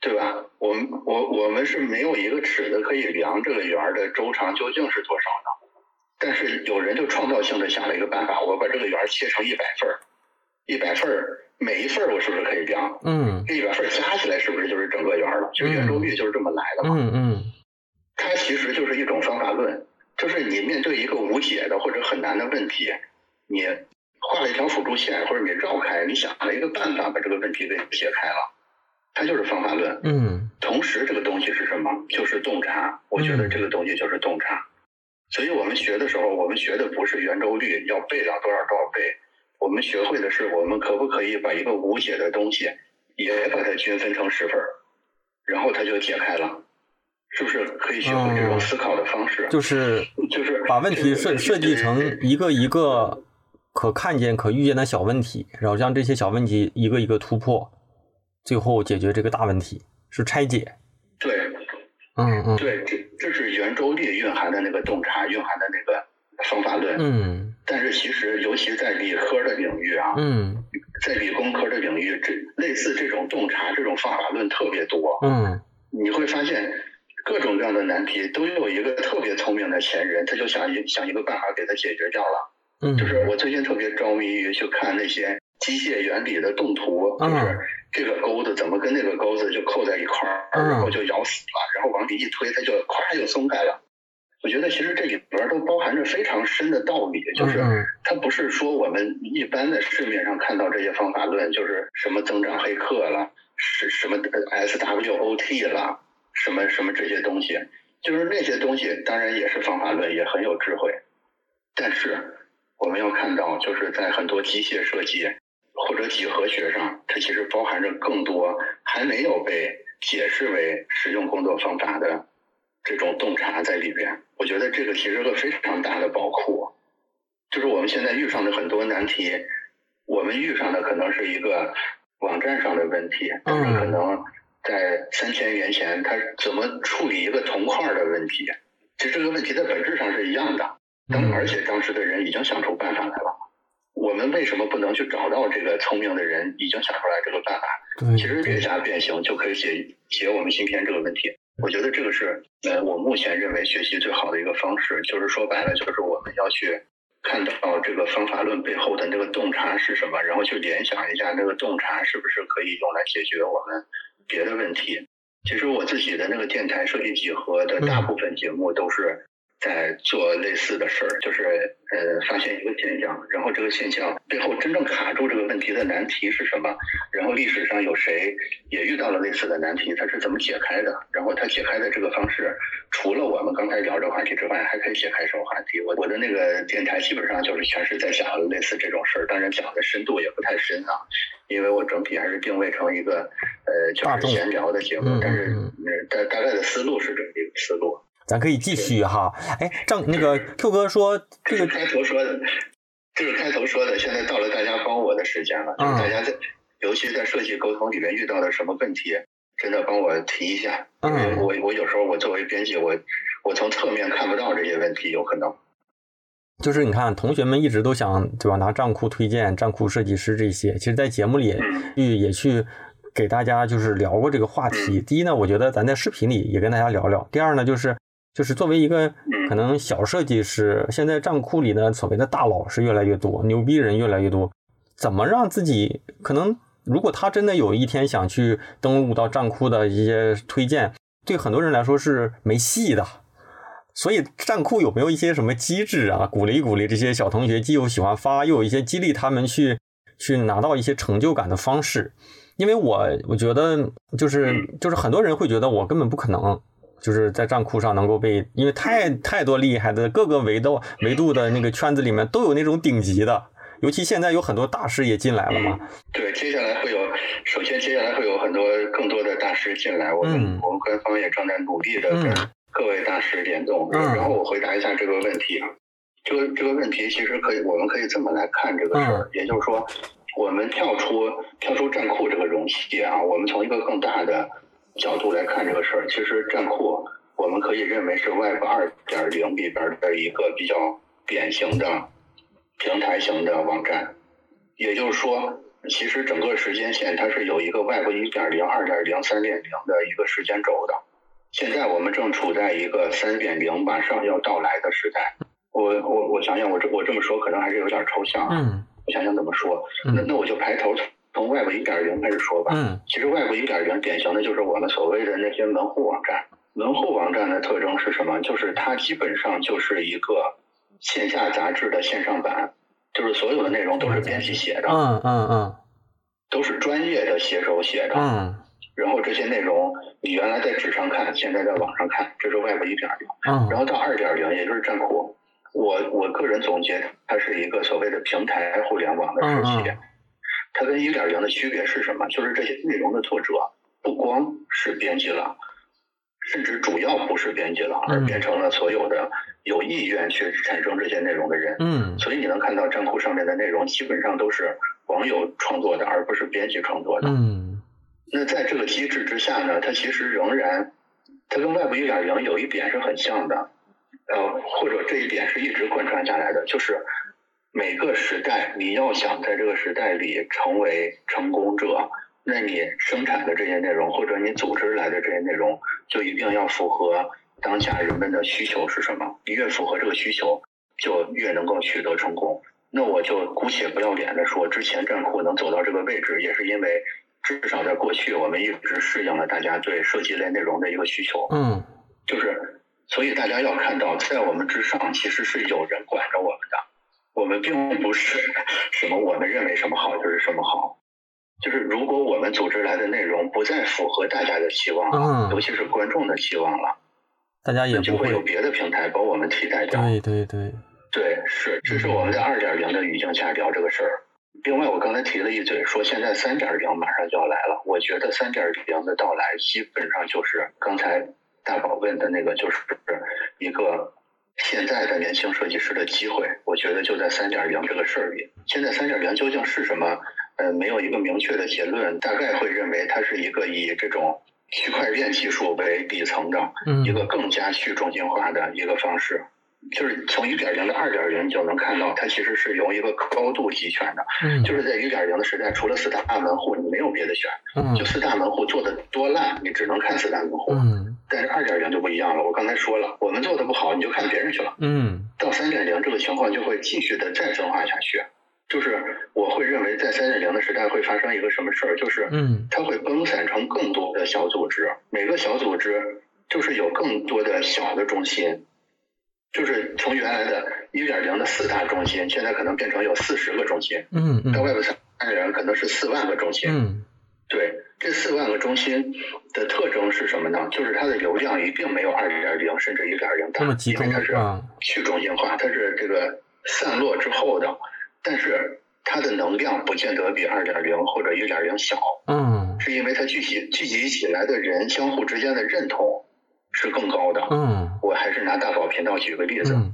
对吧？我们我我们是没有一个尺子可以量这个圆儿的周长究竟是多少的。但是有人就创造性的想了一个办法，我把这个圆切成一百份儿，一百份儿每一份儿我是不是可以量？嗯这一百份儿加起来是不是就是整个圆儿了？就圆周率就是这么来的嘛。嗯嗯它其实就是一种方法论，就是你面对一个无解的或者很难的问题，你画了一条辅助线，或者你绕开，你想了一个办法把这个问题给解开了，它就是方法论。嗯同时，这个东西是什么？就是洞察。我觉得这个东西就是洞察。所以我们学的时候，我们学的不是圆周率要背到多少多少倍，我们学会的是我们可不可以把一个无解的东西也把它均分成十份儿，然后它就解开了。是不是可以学会这种思考的方式？就是就是把问题设设计成一个一个可看见、可预见的小问题，然后让这些小问题一个一个突破，最后解决这个大问题，是拆解。对嗯嗯对，这这是圆周率蕴含的那个洞察，蕴含的那个方法论。嗯但是其实，尤其在理科的领域啊，嗯在理工科的领域，这类似这种洞察、这种方法论特别多。嗯你会发现，各种各样的难题都有一个特别聪明的前人，他就想一想一个办法给他解决掉了。嗯，就是我最近特别着迷于去看那些机械原理的动图，嗯。就是这个钩子怎么跟那个钩子就扣在一块儿，嗯。然后就咬死了，然后往里一推，它就咵就松开了。我觉得其实这里边都包含着非常深的道理，就是嗯它不是说我们一般的市面上看到这些方法论，就是什么增长黑客了，是什么呃 SWOT 了，什么什么这些东西，就是那些东西当然也是方法论，也很有智慧，但是我们要看到，就是在很多机械设计或者几何学上，它其实包含着更多还没有被解释为实用工作方法的这种洞察在里边。我觉得这个其实是个非常大的宝库，就是我们现在遇上的很多难题，我们遇上的可能是一个网站上的问题，但是可能在三千年前，它怎么处理一个铜块的问题？其实这个问题在本质上是一样的。当嗯而且当时的人已经想出办法来了，我们为什么不能去找到这个聪明的人已经想出来这个办法？对，其实略加变形就可以解解我们芯片这个问题。我觉得这个是呃我目前认为学习最好的一个方式，就是说白了，就是我们要去看到这个方法论背后的那个洞察是什么，然后去联想一下那个洞察是不是可以用来解决我们别的问题。其实我自己的那个电台设计几何的大部分节目都是在做类似的事儿，就是呃发现一个现象，然后这个现象背后真正卡住这个问题的难题是什么，然后历史上有谁也遇到了类似的难题，他是怎么解开的，然后他解开的这个方式，除了我们刚才聊这个话题之外，还可以解开什么话题？我我的那个电台基本上就是全是在讲类似这种事儿，当然讲的深度也不太深啊，因为我整体还是定位成一个呃就是闲聊的节目嗯，但是大大概的思路是这么一个思路。咱可以继续哈。哎，张那个 Q 哥说这个开头说的，这是开头说的。现在到了大家帮我的时间了，就是嗯大家在尤其在设计沟通里面遇到的什么问题，真的帮我提一下，嗯我我有时候我作为编辑，我我从侧面看不到这些问题，有可能。就是你看，同学们一直都想对吧，拿账库推荐、账库设计师这些，其实，在节目里嗯去也去给大家就是聊过这个话题。第一呢，我觉得咱在视频里也跟大家聊聊；第二呢，就是就是作为一个嗯可能小设计师，现在账库里的，所谓的大佬是越来越多，牛逼人越来越多，怎么让自己可能，如果他真的有一天想去登录到账库的一些推荐，对很多人来说是没戏的。所以站库有没有一些什么机制啊，鼓励鼓励这些小同学，既有喜欢发，又有一些激励他们去去拿到一些成就感的方式？因为我我觉得就是就是很多人会觉得我根本不可能，就是在站库上能够被，因为太太多厉害的各个维度维度的那个圈子里面都有那种顶级的，尤其现在有很多大师也进来了嘛。对，接下来会有，首先接下来会有很多更多的大师进来，我们、嗯我们官方也正在努力的跟嗯各位大师联动。嗯然后我回答一下这个问题啊，这个这个问题其实可以，我们可以这么来看这个事儿，也就是说，我们跳出跳出站库这个容器啊，我们从一个更大的角度来看这个事儿，其实站库我们可以认为是 Web 二点零里边的一个比较典型的平台型的网站。也就是说，其实整个时间线它是有一个 Web 一点零、二点零、三点零的一个时间轴的。现在我们正处在一个三点零马上要到来的时代。我我我想想，我这我这么说可能还是有点抽象啊。嗯我想想怎么说。嗯那那我就排头从外部一点零开始说吧。嗯其实外部一点零典型的就是我们所谓的那些门户网站。门户网站的特征是什么？就是它基本上就是一个线下杂志的线上版，就是所有的内容都是编辑写的，嗯嗯嗯都是专业的写手写的。嗯然后这些内容你原来在纸上看，现在在网上看，这是外部一点零。然嗯后到二点零，也就是站库，我我个人总结，它是一个所谓的平台互联网的时期。嗯嗯它跟一点零的区别是什么？就是这些内容的作者不光是编辑了，甚至主要不是编辑了，而嗯变成了所有的有意愿去产生这些内容的人。嗯所以你能看到站库上面的内容基本上都是网友创作的，而不是编辑创作的。嗯那在这个机制之下呢，它其实仍然，它跟外部一点零有一点是很像的，呃，或者这一点是一直贯穿下来的，就是每个时代你要想在这个时代里成为成功者，那你生产的这些内容或者你组织来的这些内容，就一定要符合当下人们的需求是什么，你越符合这个需求，就越能够取得成功。那我就姑且不要脸的说，之前站酷能走到这个位置，也是因为至少在过去，我们一直适应了大家对设计类内容的一个需求，嗯就是所以大家要看到，在我们之上其实是有人管着我们的，我们并不是什么我们认为什么好就是什么好，就是如果我们组织来的内容不再符合大家的期望了，嗯尤其是观众的期望了，大家也就不会会有别的平台把我们替代掉。对对对对，是，这是我们在二点零的语境下聊这个事儿。另外，我刚才提了一嘴，说现在三点零马上就要来了。我觉得三点零的到来，基本上就是刚才大宝问的那个，就是一个现在的年轻设计师的机会。我觉得就在三点零这个事儿里。现在三点零究竟是什么？呃，没有一个明确的结论，大概会认为它是一个以这种区块链技术为底层的嗯一个更加去中心化的一个方式。就是从一点零到二点零，你就能看到它其实是由一个高度集权的，嗯就是在一点零的时代，除了四大门户，你没有别的选，嗯就四大门户做的多烂，你只能看四大门户。嗯但是二点零就不一样了，我刚才说了，我们做的不好，你就看别人去了。嗯到三点零，这个情况就会继续的再分化下去。就是我会认为，在三点零的时代会发生一个什么事儿，就是嗯它会分散成更多的小组织，每个小组织就是有更多的小的中心，就是从原来的一点零的四大中心，现在可能变成有四十个中心，嗯到 Web 三点零可能是四万个中心。嗯对，这四万个中心的特征是什么呢？就是它的流量一定没有二点零甚至一点零大，因为它是啊去中心化，它是这个散落之后的，但是它的能量不见得比二点零或者一点零小，嗯是因为它聚集聚集起来的人相互之间的认同是更高的。嗯我还是拿大宝频道举个例子，嗯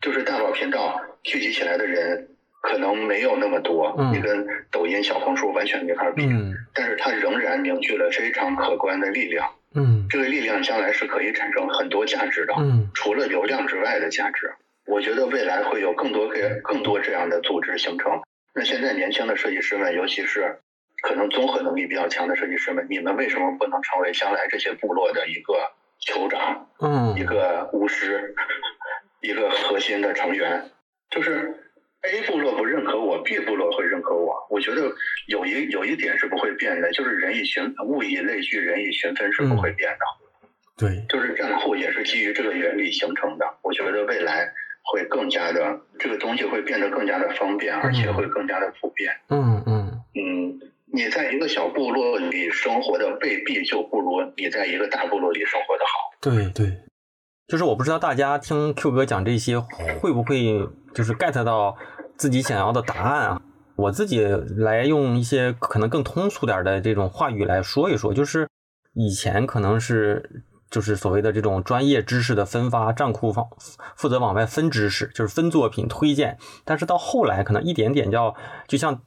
就是大宝频道聚集起来的人，可能没有那么多，嗯你跟抖音、小红书完全没法比，嗯但是它仍然凝聚了非常可观的力量。嗯这个力量将来是可以产生很多价值的，嗯除了流量之外的价值。我觉得未来会有更多个更多这样的组织形成。那现在年轻的设计师们，尤其是可能综合能力比较强的设计师们，你们为什么不能成为将来这些部落的一个酋长？一嗯个巫师，一个核心的成员，就是 A 部落不认可我，B 部落会认可我。我觉得有一有一点是不会变的，就是人以群物以类聚，人以群分是不会变的。对，就是账户也是基于这个原理形成的。我觉得未来会更加的这个东西会变得更加的方便，而且会更加的普遍。嗯嗯嗯，你在一个小部落里生活的未必就不如你在一个大部落里生活的好。对对，就是我不知道大家听 Q 哥讲这些会不会就是 get 到自己想要的答案啊？我自己来用一些可能更通俗点的这种话语来说一说，就是以前可能是就是所谓的这种专业知识的分发，站库方负责往外分知识，就是分作品推荐，但是到后来可能一点点叫就像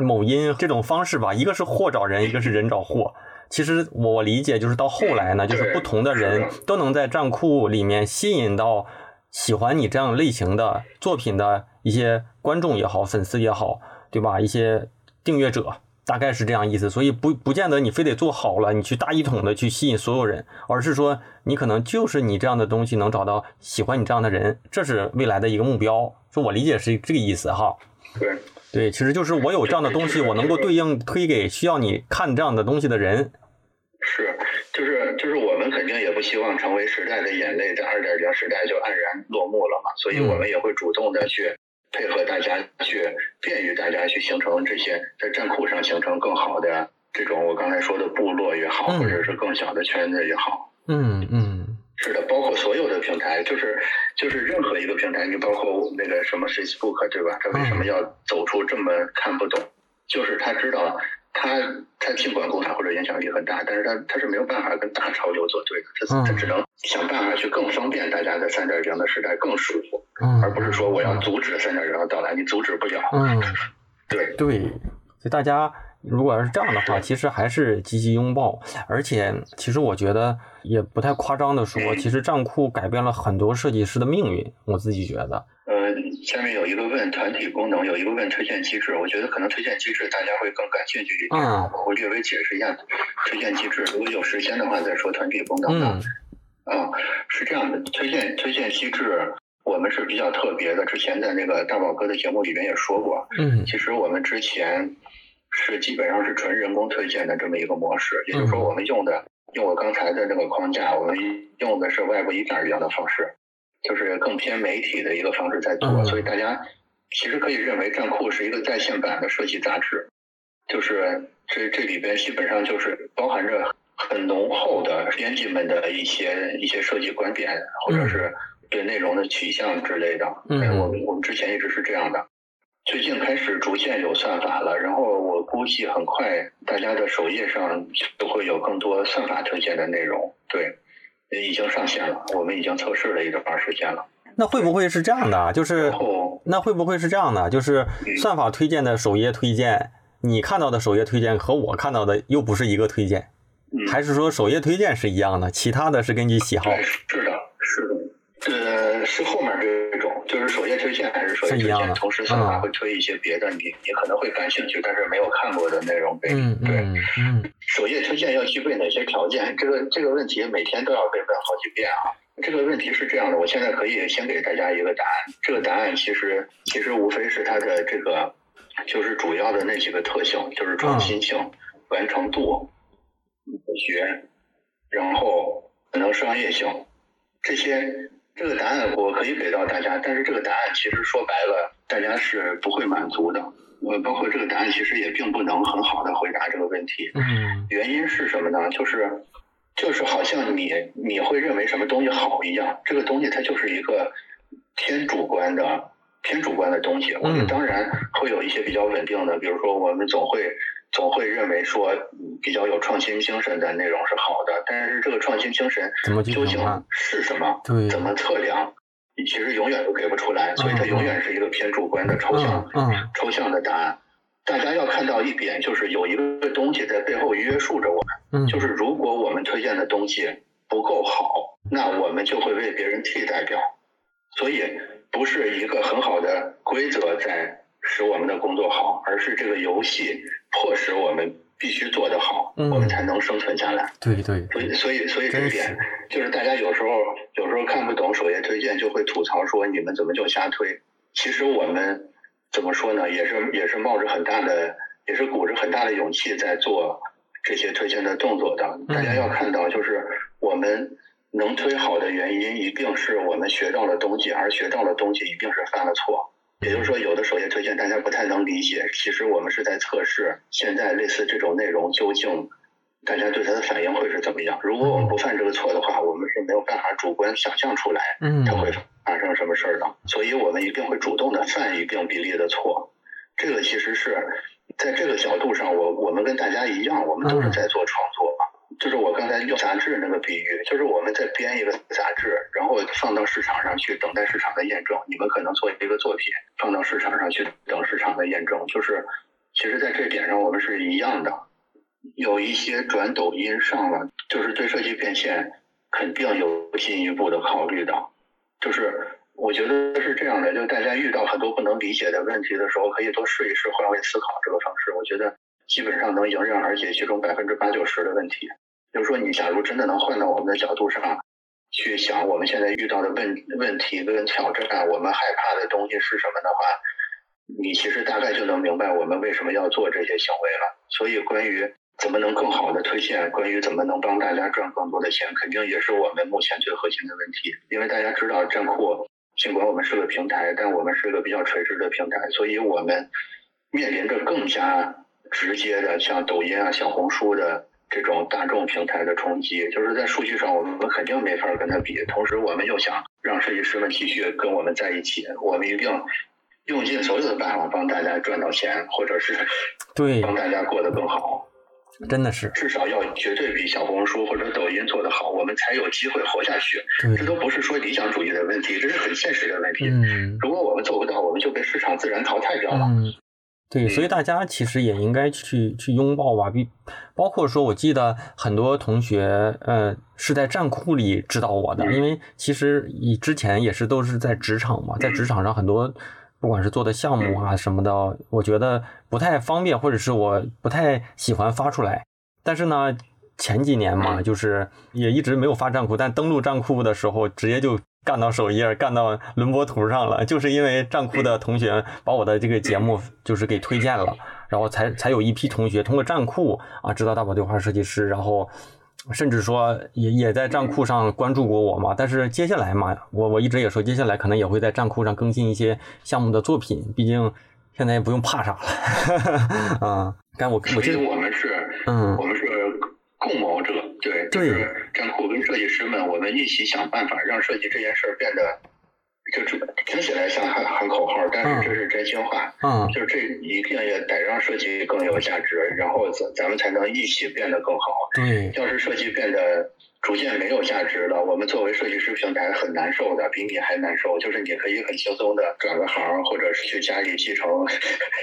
某音这种方式吧，一个是货找人，一个是人找货。其实我理解就是到后来呢，就是不同的人都能在站库里面吸引到喜欢你这样类型的作品的一些观众也好、粉丝也好，对吧？一些订阅者，大概是这样意思。所以不不见得你非得做好了，你去大一统的去吸引所有人，而是说你可能就是你这样的东西能找到喜欢你这样的人，这是未来的一个目标。说我理解是这个意思哈。对。对，其实就是我有这样的东西，我能够对应推给需要你看这样的东西的人。是，就是就是我们肯定也不希望成为时代的眼泪，在二点零时代就黯然落幕了嘛，所以我们也会主动的去配合大家，去便于大家去形成这些在战库上形成更好的这种我刚才说的部落也好，嗯或者是更小的圈子也好。嗯嗯是的，包括所有的平台，就是就是任何一个平台，你包括那个什么 Facebook 对吧？它为什么要走出这么看不懂？就是他知道他他尽管共产或者影响力很大，但是他他是没有办法跟大潮流作对的，他他只能想办法去更方便大家在三点零的时代更舒服，嗯，而不是说我要阻止三点零的到来，你阻止不了。嗯，对对，所以大家如果要是这样的话，其实还是积极拥抱，而且其实我觉得也不太夸张的说，其实站库改变了很多设计师的命运，我自己觉得。呃，下面有一个问团体功能，有一个问推荐机制，我觉得可能推荐机制大家会更感兴趣一点，嗯。我略微解释一下推荐机制，如果有时间的话再说团体功能的。嗯。啊，是这样的，推荐推荐机制我们是比较特别的，之前在那个大宝哥的节目里面也说过，嗯。其实我们之前是基本上是纯人工推荐的这么一个模式，也就是说嗯。我们用的用我刚才的那个框架，我们用的是外部一点零的方式，就是更偏媒体的一个方式在做，嗯。所以大家其实可以认为站库是一个在线版的设计杂志，就是这这里边基本上就是包含着很浓厚的编辑们的一些一些设计观点，或者是对内容的取向之类的。嗯。哎我们我们之前一直是这样的。最近开始逐渐有算法了，然后我估计很快大家的首页上就会有更多算法推荐的内容。对，已经上线了，我们已经测试了一段时间了。那会不会是这样的啊？就是那会不会是这样的？就是算法推荐的首页推荐，你看到的首页推荐和我看到的又不是一个推荐，嗯，还是说首页推荐是一样的，其他的是根据喜好？是的。呃，是后面这种，就是首页推荐还是首页推荐，同时算法嗯会推一些别的，你你可能会感兴趣，但是没有看过的内容给你。嗯对，首页推荐要具备哪些条件？这个这个问题每天都要被问好几遍啊。这个问题是这样的，我现在可以先给大家一个答案。这个答案其实其实无非是它的这个就是主要的那几个特性，就是创新性、完成度、美学，然后可能商业性这些。这个答案我可以给到大家，但是这个答案其实说白了，大家是不会满足的。呃，包括这个答案其实也并不能很好的回答这个问题。嗯原因是什么呢？就是就是好像你你会认为什么东西好一样，这个东西它就是一个偏主观的偏主观的东西。我们当然会有一些比较稳定的，比如说我们总会总会认为说嗯比较有创新精神的内容是好的，但是这个创新精神究竟是什么？对怎么测量？你其实永远都给不出来，所以它永远是一个偏主观的抽象、抽象的答案。大家要看到一点，就是有一个东西在背后约束着我们，就是如果我们推荐的东西不够好，那我们就会被别人替代掉。所以不是一个很好的规则在使我们的工作好，而是这个游戏迫使我们。必须做得好，我们才能生存下来。对对，所以所以所以这点就是大家有时候有时候看不懂首页推荐，就会吐槽说你们怎么就瞎推？其实我们怎么说呢？也是也是冒着很大的，也是鼓着很大的勇气在做这些推荐的动作的。大家要看到，就是我们能推好的原因，一定是我们学到了东西，而学到了东西一定是犯了错。也就是说，有的首页推荐大家不太能理解，其实我们是在测试现在类似这种内容究竟大家对它的反应会是怎么样。如果我们不犯这个错的话，我们是没有办法主观想象出来它会发生什么事儿的。所以我们一定会主动的犯一定比例的错。这个其实是在这个角度上，我我们跟大家一样，我们都是在做创作。就是我刚才用杂志那个比喻，就是我们在编一个杂志，然后放到市场上去等待市场的验证。你们可能做一个作品放到市场上去等市场的验证，就是其实在这点上我们是一样的。有一些转抖音上了，就是对设计变现肯定有进一步的考虑的。就是我觉得是这样的，就大家遇到很多不能理解的问题的时候，可以多试一试换位思考这个方式，我觉得基本上能迎刃而解其中百分之八九十的问题。比如说，你假如真的能换到我们的角度上去想，我们现在遇到的问问题跟挑战，我们害怕的东西是什么的话，你其实大概就能明白我们为什么要做这些行为了。所以，关于怎么能更好的推荐，关于怎么能帮大家赚更多的钱，肯定也是我们目前最核心的问题。因为大家知道，站酷尽管我们是个平台，但我们是个比较垂直的平台，所以我们面临着更加直接的，像抖音啊、小红书的。这种大众平台的冲击，就是在数据上我们肯定没法跟他比。同时，我们又想让设计师们继续跟我们在一起，我们一定用尽所有的办法帮大家赚到钱，或者是对帮大家过得更好。真的是，至少要绝对比小红书或者抖音做得好，我们才有机会活下去。这都不是说理想主义的问题，这是很现实的问题。如果我们做不到，我们就被市场自然淘汰掉了。对，所以大家其实也应该去去拥抱吧，比包括说，我记得很多同学，呃，是在站库里知道我的，因为其实以之前也是都是在职场嘛，在职场上很多不管是做的项目啊什么的，我觉得不太方便，或者是我不太喜欢发出来。但是呢，前几年嘛，就是也一直没有发站库，但登录站库的时候，直接就。干到首页，干到轮播图上了，就是因为站库的同学把我的这个节目就是给推荐了，然后才才有一批同学通过站库啊知道大宝对话设计师，然后甚至说也也在站库上关注过我嘛。但是接下来嘛，我我一直也说，接下来可能也会在站库上更新一些项目的作品，毕竟现在也不用怕啥了 啊。但我我记得我们是嗯，我们是。共谋者，对，就是站库跟设计师们，我们一起想办法让设计这件事儿变得，起来像喊喊口号，但是这是真心话，嗯，就是这一定也得让设计更有价值，然后咱咱们才能一起变得更好。对，要是设计变得。逐渐没有价值了。我们作为设计师平台很难受的，比你还难受。就是你可以很轻松的转个行，或者是去家里继承，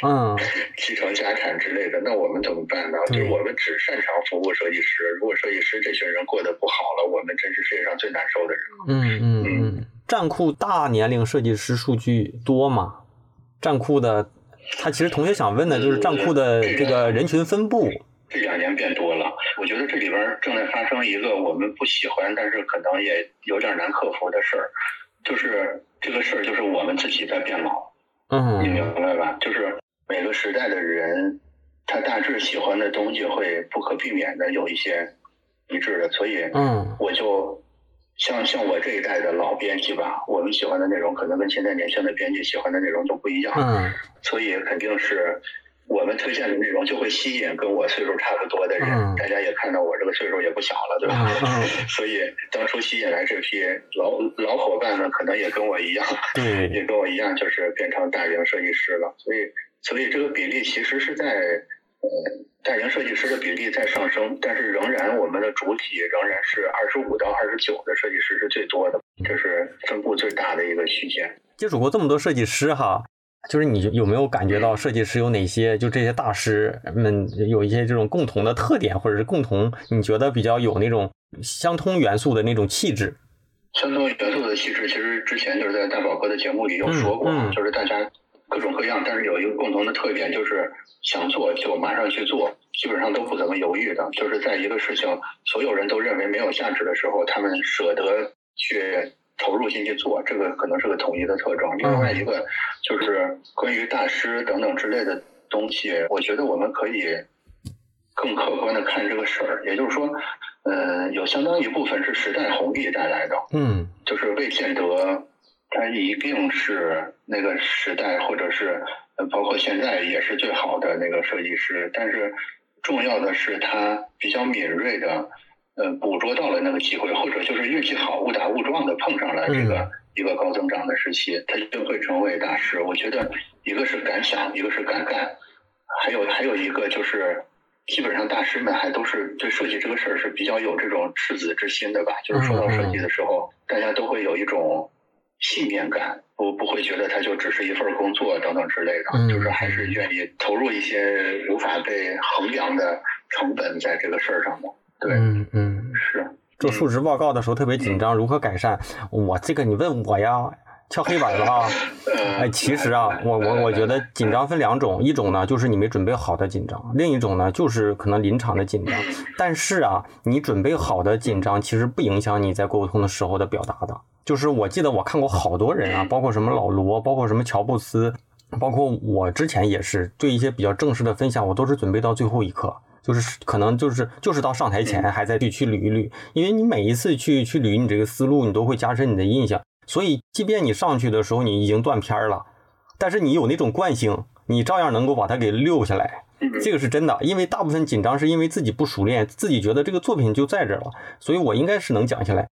嗯，继承家产之类的。那我们怎么办呢？就是我们只擅长服务设计师。如果设计师这群人过得不好了，我们真是世界上最难受的人。嗯嗯嗯。站库大年龄设计师数据多吗？站库的，他其实同学想问的就是站库的这个人群分布。这两年变多了，我觉得这里边正在发生一个我们不喜欢，但是可能也有点难克服的事儿，就是这个事儿就是我们自己在变老。嗯，你明白吧？就是每个时代的人，他大致喜欢的东西会不可避免的有一些一致的，所以，嗯，我就像像我这一代的老编辑吧，我们喜欢的内容可能跟现在年轻的编辑喜欢的内容都不一样。嗯，所以肯定是。我们推荐的内容就会吸引跟我岁数差不多的人，大家也看到我这个岁数也不小了，对吧？所以当初吸引来这批老老伙伴呢，可能也跟我一样，对，也跟我一样，就是变成大龄设计师了。所以，所以这个比例其实是在呃，大型设计师的比例在上升，但是仍然我们的主体仍然是二十五到二十九的设计师是最多的，这是分布最大的一个区间。接触过这么多设计师哈，就是你有没有感觉到设计师有哪些？就这些大师们有一些这种共同的特点，或者是共同你觉得比较有那种相通元素的那种气质？相通元素的气质，其实之前就是在大宝哥的节目里有说过，就是大家各种各样，但是有一个共同的特点，就是想做就马上去做，基本上都不怎么犹豫的。就是在一个事情所有人都认为没有价值的时候，他们舍得去投入进去做，这个可能是个统一的特征。另外一个就是关于大师等等之类的东西，我觉得我们可以更客观的看这个事儿，也就是说。呃，有相当一部分是时代红利带来的，嗯，就是未见得他一定是那个时代，或者是包括现在也是最好的那个设计师，但是重要的是他比较敏锐的，呃，捕捉到了那个机会，或者就是运气好，误打误撞的碰上了这个一个高增长的时期，他就会成为大师。我觉得一个是敢想，一个是敢干，还有还有一个就是。基本上大师们还都是对设计这个事儿是比较有这种赤子之心的吧？就是说到设计的时候，大家都会有一种信念感，我不会觉得它就只是一份工作等等之类的，就是还是愿意投入一些无法被衡量的成本在这个事儿上的。对，嗯嗯，是做述职报告的时候特别紧张，如何改善？我这个你问我呀。敲黑板了啊！哎，其实啊，我我我觉得紧张分两种，一种呢就是你没准备好的紧张，另一种呢就是可能临场的紧张。但是啊，你准备好的紧张其实不影响你在沟通的时候的表达的。就是我记得我看过好多人啊，包括什么老罗，包括什么乔布斯，包括我之前也是对一些比较正式的分享，我都是准备到最后一刻，就是可能就是就是到上台前还在去去捋一捋，因为你每一次去去捋你这个思路，你都会加深你的印象。所以，即便你上去的时候你已经断片了，但是你有那种惯性，你照样能够把它给溜下来。这个是真的，因为大部分紧张是因为自己不熟练，自己觉得这个作品就在这了，所以我应该是能讲下来。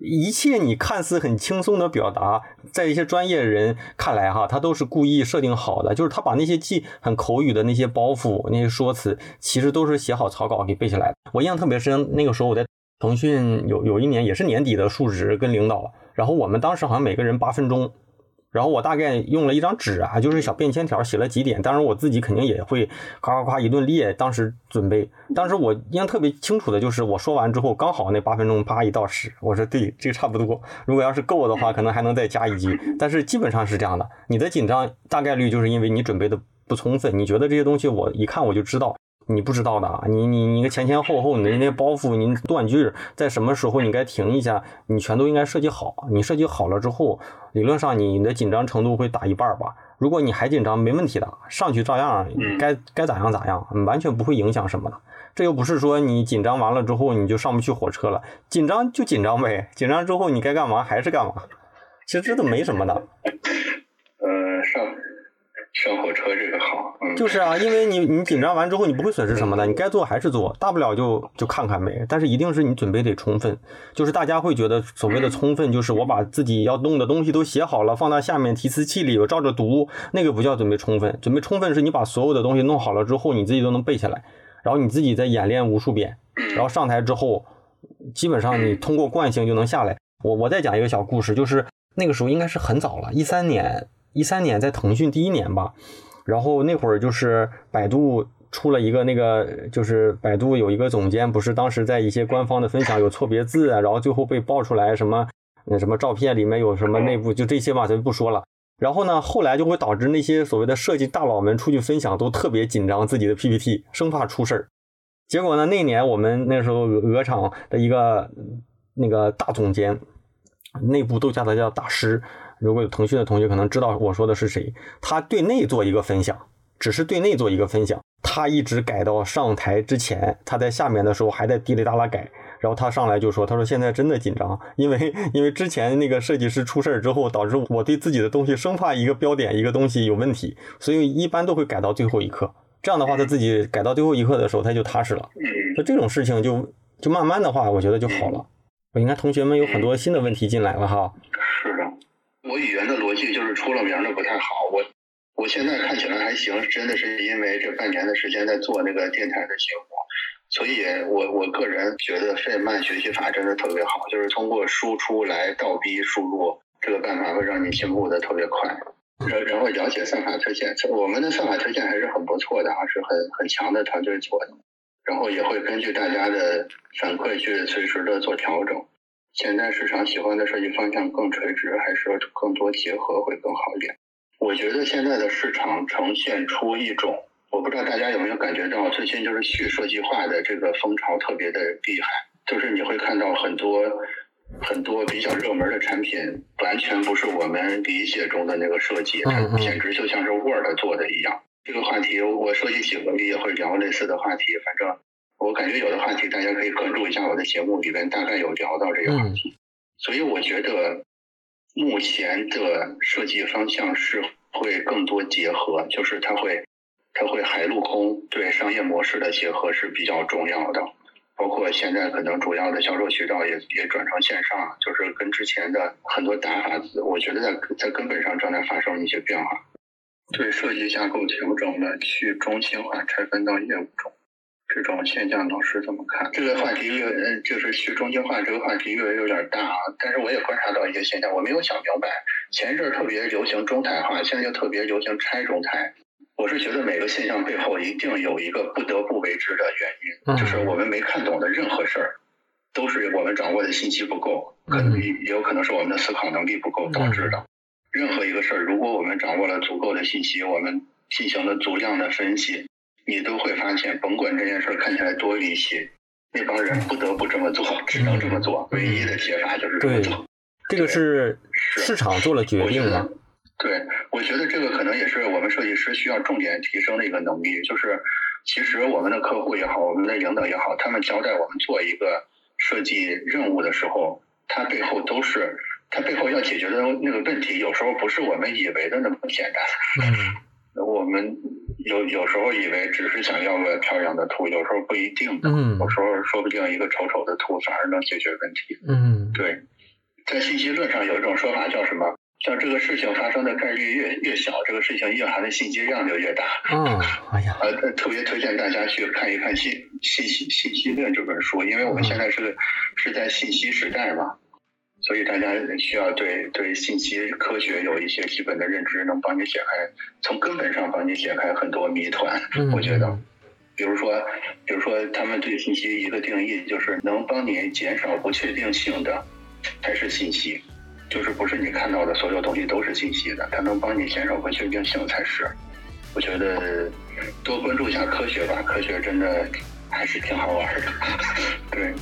一切你看似很轻松的表达，在一些专业人看来，哈，他都是故意设定好的，就是他把那些记很口语的那些包袱、那些说辞，其实都是写好草稿给背下来的。我印象特别深，那个时候我在腾讯有有一年也是年底的述职跟领导。然后我们当时好像每个人八分钟，然后我大概用了一张纸啊，就是小便签条写了几点。当然我自己肯定也会夸夸夸一顿列。当时准备，当时我印象特别清楚的就是我说完之后，刚好那八分钟啪一到十，我说对，这个差不多。如果要是够的话，可能还能再加一句。但是基本上是这样的，你的紧张大概率就是因为你准备的不充分，你觉得这些东西我一看我就知道。你不知道的，你你你个前前后后，你的那些包袱，你断句在什么时候你该停一下，你全都应该设计好。你设计好了之后，理论上你的紧张程度会打一半吧。如果你还紧张，没问题的，上去照样该该咋样咋样，完全不会影响什么的。这又不是说你紧张完了之后你就上不去火车了，紧张就紧张呗，紧张之后你该干嘛还是干嘛。其实这都没什么的。呃，上。上火车这个好，就是啊，因为你 你紧张完之后，你不会损失什么的，你该做还是做，大不了就就看看呗。但是一定是你准备得充分，就是大家会觉得所谓的充分，就是我把自己要弄的东西都写好了，放到下面提词器里，我照着读，那个不叫准备充分。准备充分是你把所有的东西弄好了之后，你自己都能背下来，然后你自己再演练无数遍，然后上台之后，基本上你通过惯性就能下来。我我再讲一个小故事，就是那个时候应该是很早了，一三年。一三年在腾讯第一年吧，然后那会儿就是百度出了一个那个，就是百度有一个总监，不是当时在一些官方的分享有错别字啊，然后最后被爆出来什么那什么照片里面有什么内部就这些嘛，咱就不说了。然后呢，后来就会导致那些所谓的设计大佬们出去分享都特别紧张自己的 PPT，生怕出事儿。结果呢，那年我们那时候鹅厂的一个那个大总监，内部都叫他叫大师。如果有腾讯的同学可能知道我说的是谁，他对内做一个分享，只是对内做一个分享，他一直改到上台之前，他在下面的时候还在滴里哒啦改，然后他上来就说，他说现在真的紧张，因为 因为之前那个设计师出事儿之后，导致我对自己的东西生怕一个标点一个东西有问题，所以一般都会改到最后一刻，这样的话他自己改到最后一刻的时候他就踏实了，那这种事情就就慢慢的话，我觉得就好了。我应该同学们有很多新的问题进来了哈。我语言的逻辑就是出了名的不太好，我我现在看起来还行，真的是因为这半年的时间在做那个电台的节目，所以我我个人觉得费曼学习法真的特别好，就是通过输出来倒逼输入，这个办法会让你进步的特别快。然然后了解算法推荐，我们的算法推荐还是很不错的啊，是很很强的团队做的。然后也会根据大家的反馈去随时的做调整。现在市场喜欢的设计方向更垂直，还是更多结合会更好一点？我觉得现在的市场呈现出一种，我不知道大家有没有感觉到，最近就是去设计化的这个风潮特别的厉害，就是你会看到很多很多比较热门的产品，完全不是我们理解中的那个设计，它简直就像是 Word 做的一样。这个话题，我设计企鹅里也会聊类似的话题。反正我感觉有的话题大家可以关注一下我的节目里边，大概有聊到这个话题。所以我觉得目前的设计方向是会更多结合，就是它会它会海陆空对商业模式的结合是比较重要的。包括现在可能主要的销售渠道也也转成线上，就是跟之前的很多打法，我觉得在在根本上正在发生一些变化。对设计架构调整的去中心化拆分到业务中，这种现象老师怎么看？这个话题越嗯，就是去中心化这个话题越有点大啊。但是我也观察到一些现象，我没有想明白。前一阵特别流行中台化，现在又特别流行拆中台。我是觉得每个现象背后一定有一个不得不为之的原因，就是我们没看懂的任何事儿，都是我们掌握的信息不够，可能也有可能是我们的思考能力不够导致的。任何一个事儿，如果我们掌握了足够的信息，我们进行了足量的分析，你都会发现，甭管这件事儿看起来多离奇，那帮人不得不这么做，只能这么做，唯一的解法就是这么做。这个是市场做了决定吗？对，我觉得这个可能也是我们设计师需要重点提升的一个能力，就是其实我们的客户也好，我们的领导也好，他们交代我们做一个设计任务的时候，他背后都是。他背后要解决的那个问题，有时候不是我们以为的那么简单。嗯，我们有有时候以为只是想要个漂亮的图，有时候不一定的。嗯，有时候说不定一个丑丑的图反而能解决问题。嗯，对，在信息论上有一种说法叫什么？叫这个事情发生的概率越越小，这个事情蕴含的信息量就越大。嗯，哎呀，呃，特别推荐大家去看一看《信信息信息论》这本书，因为我们现在是是在信息时代嘛。所以大家需要对对信息科学有一些基本的认知，能帮你解开从根本上帮你解开很多谜团。我觉得，比如说，比如说他们对信息一个定义就是能帮你减少不确定性的才是信息，就是不是你看到的所有东西都是信息的，它能帮你减少不确定性才是。我觉得多关注一下科学吧，科学真的还是挺好玩的。对。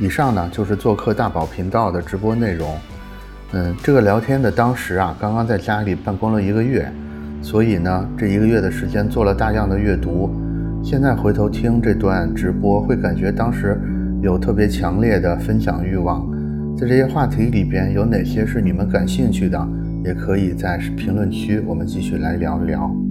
以上呢就是做客大宝频道的直播内容。嗯，这个聊天的当时啊，刚刚在家里办公了一个月，所以呢，这一个月的时间做了大量的阅读。现在回头听这段直播，会感觉当时有特别强烈的分享欲望。在这些话题里边，有哪些是你们感兴趣的，也可以在评论区我们继续来聊一聊。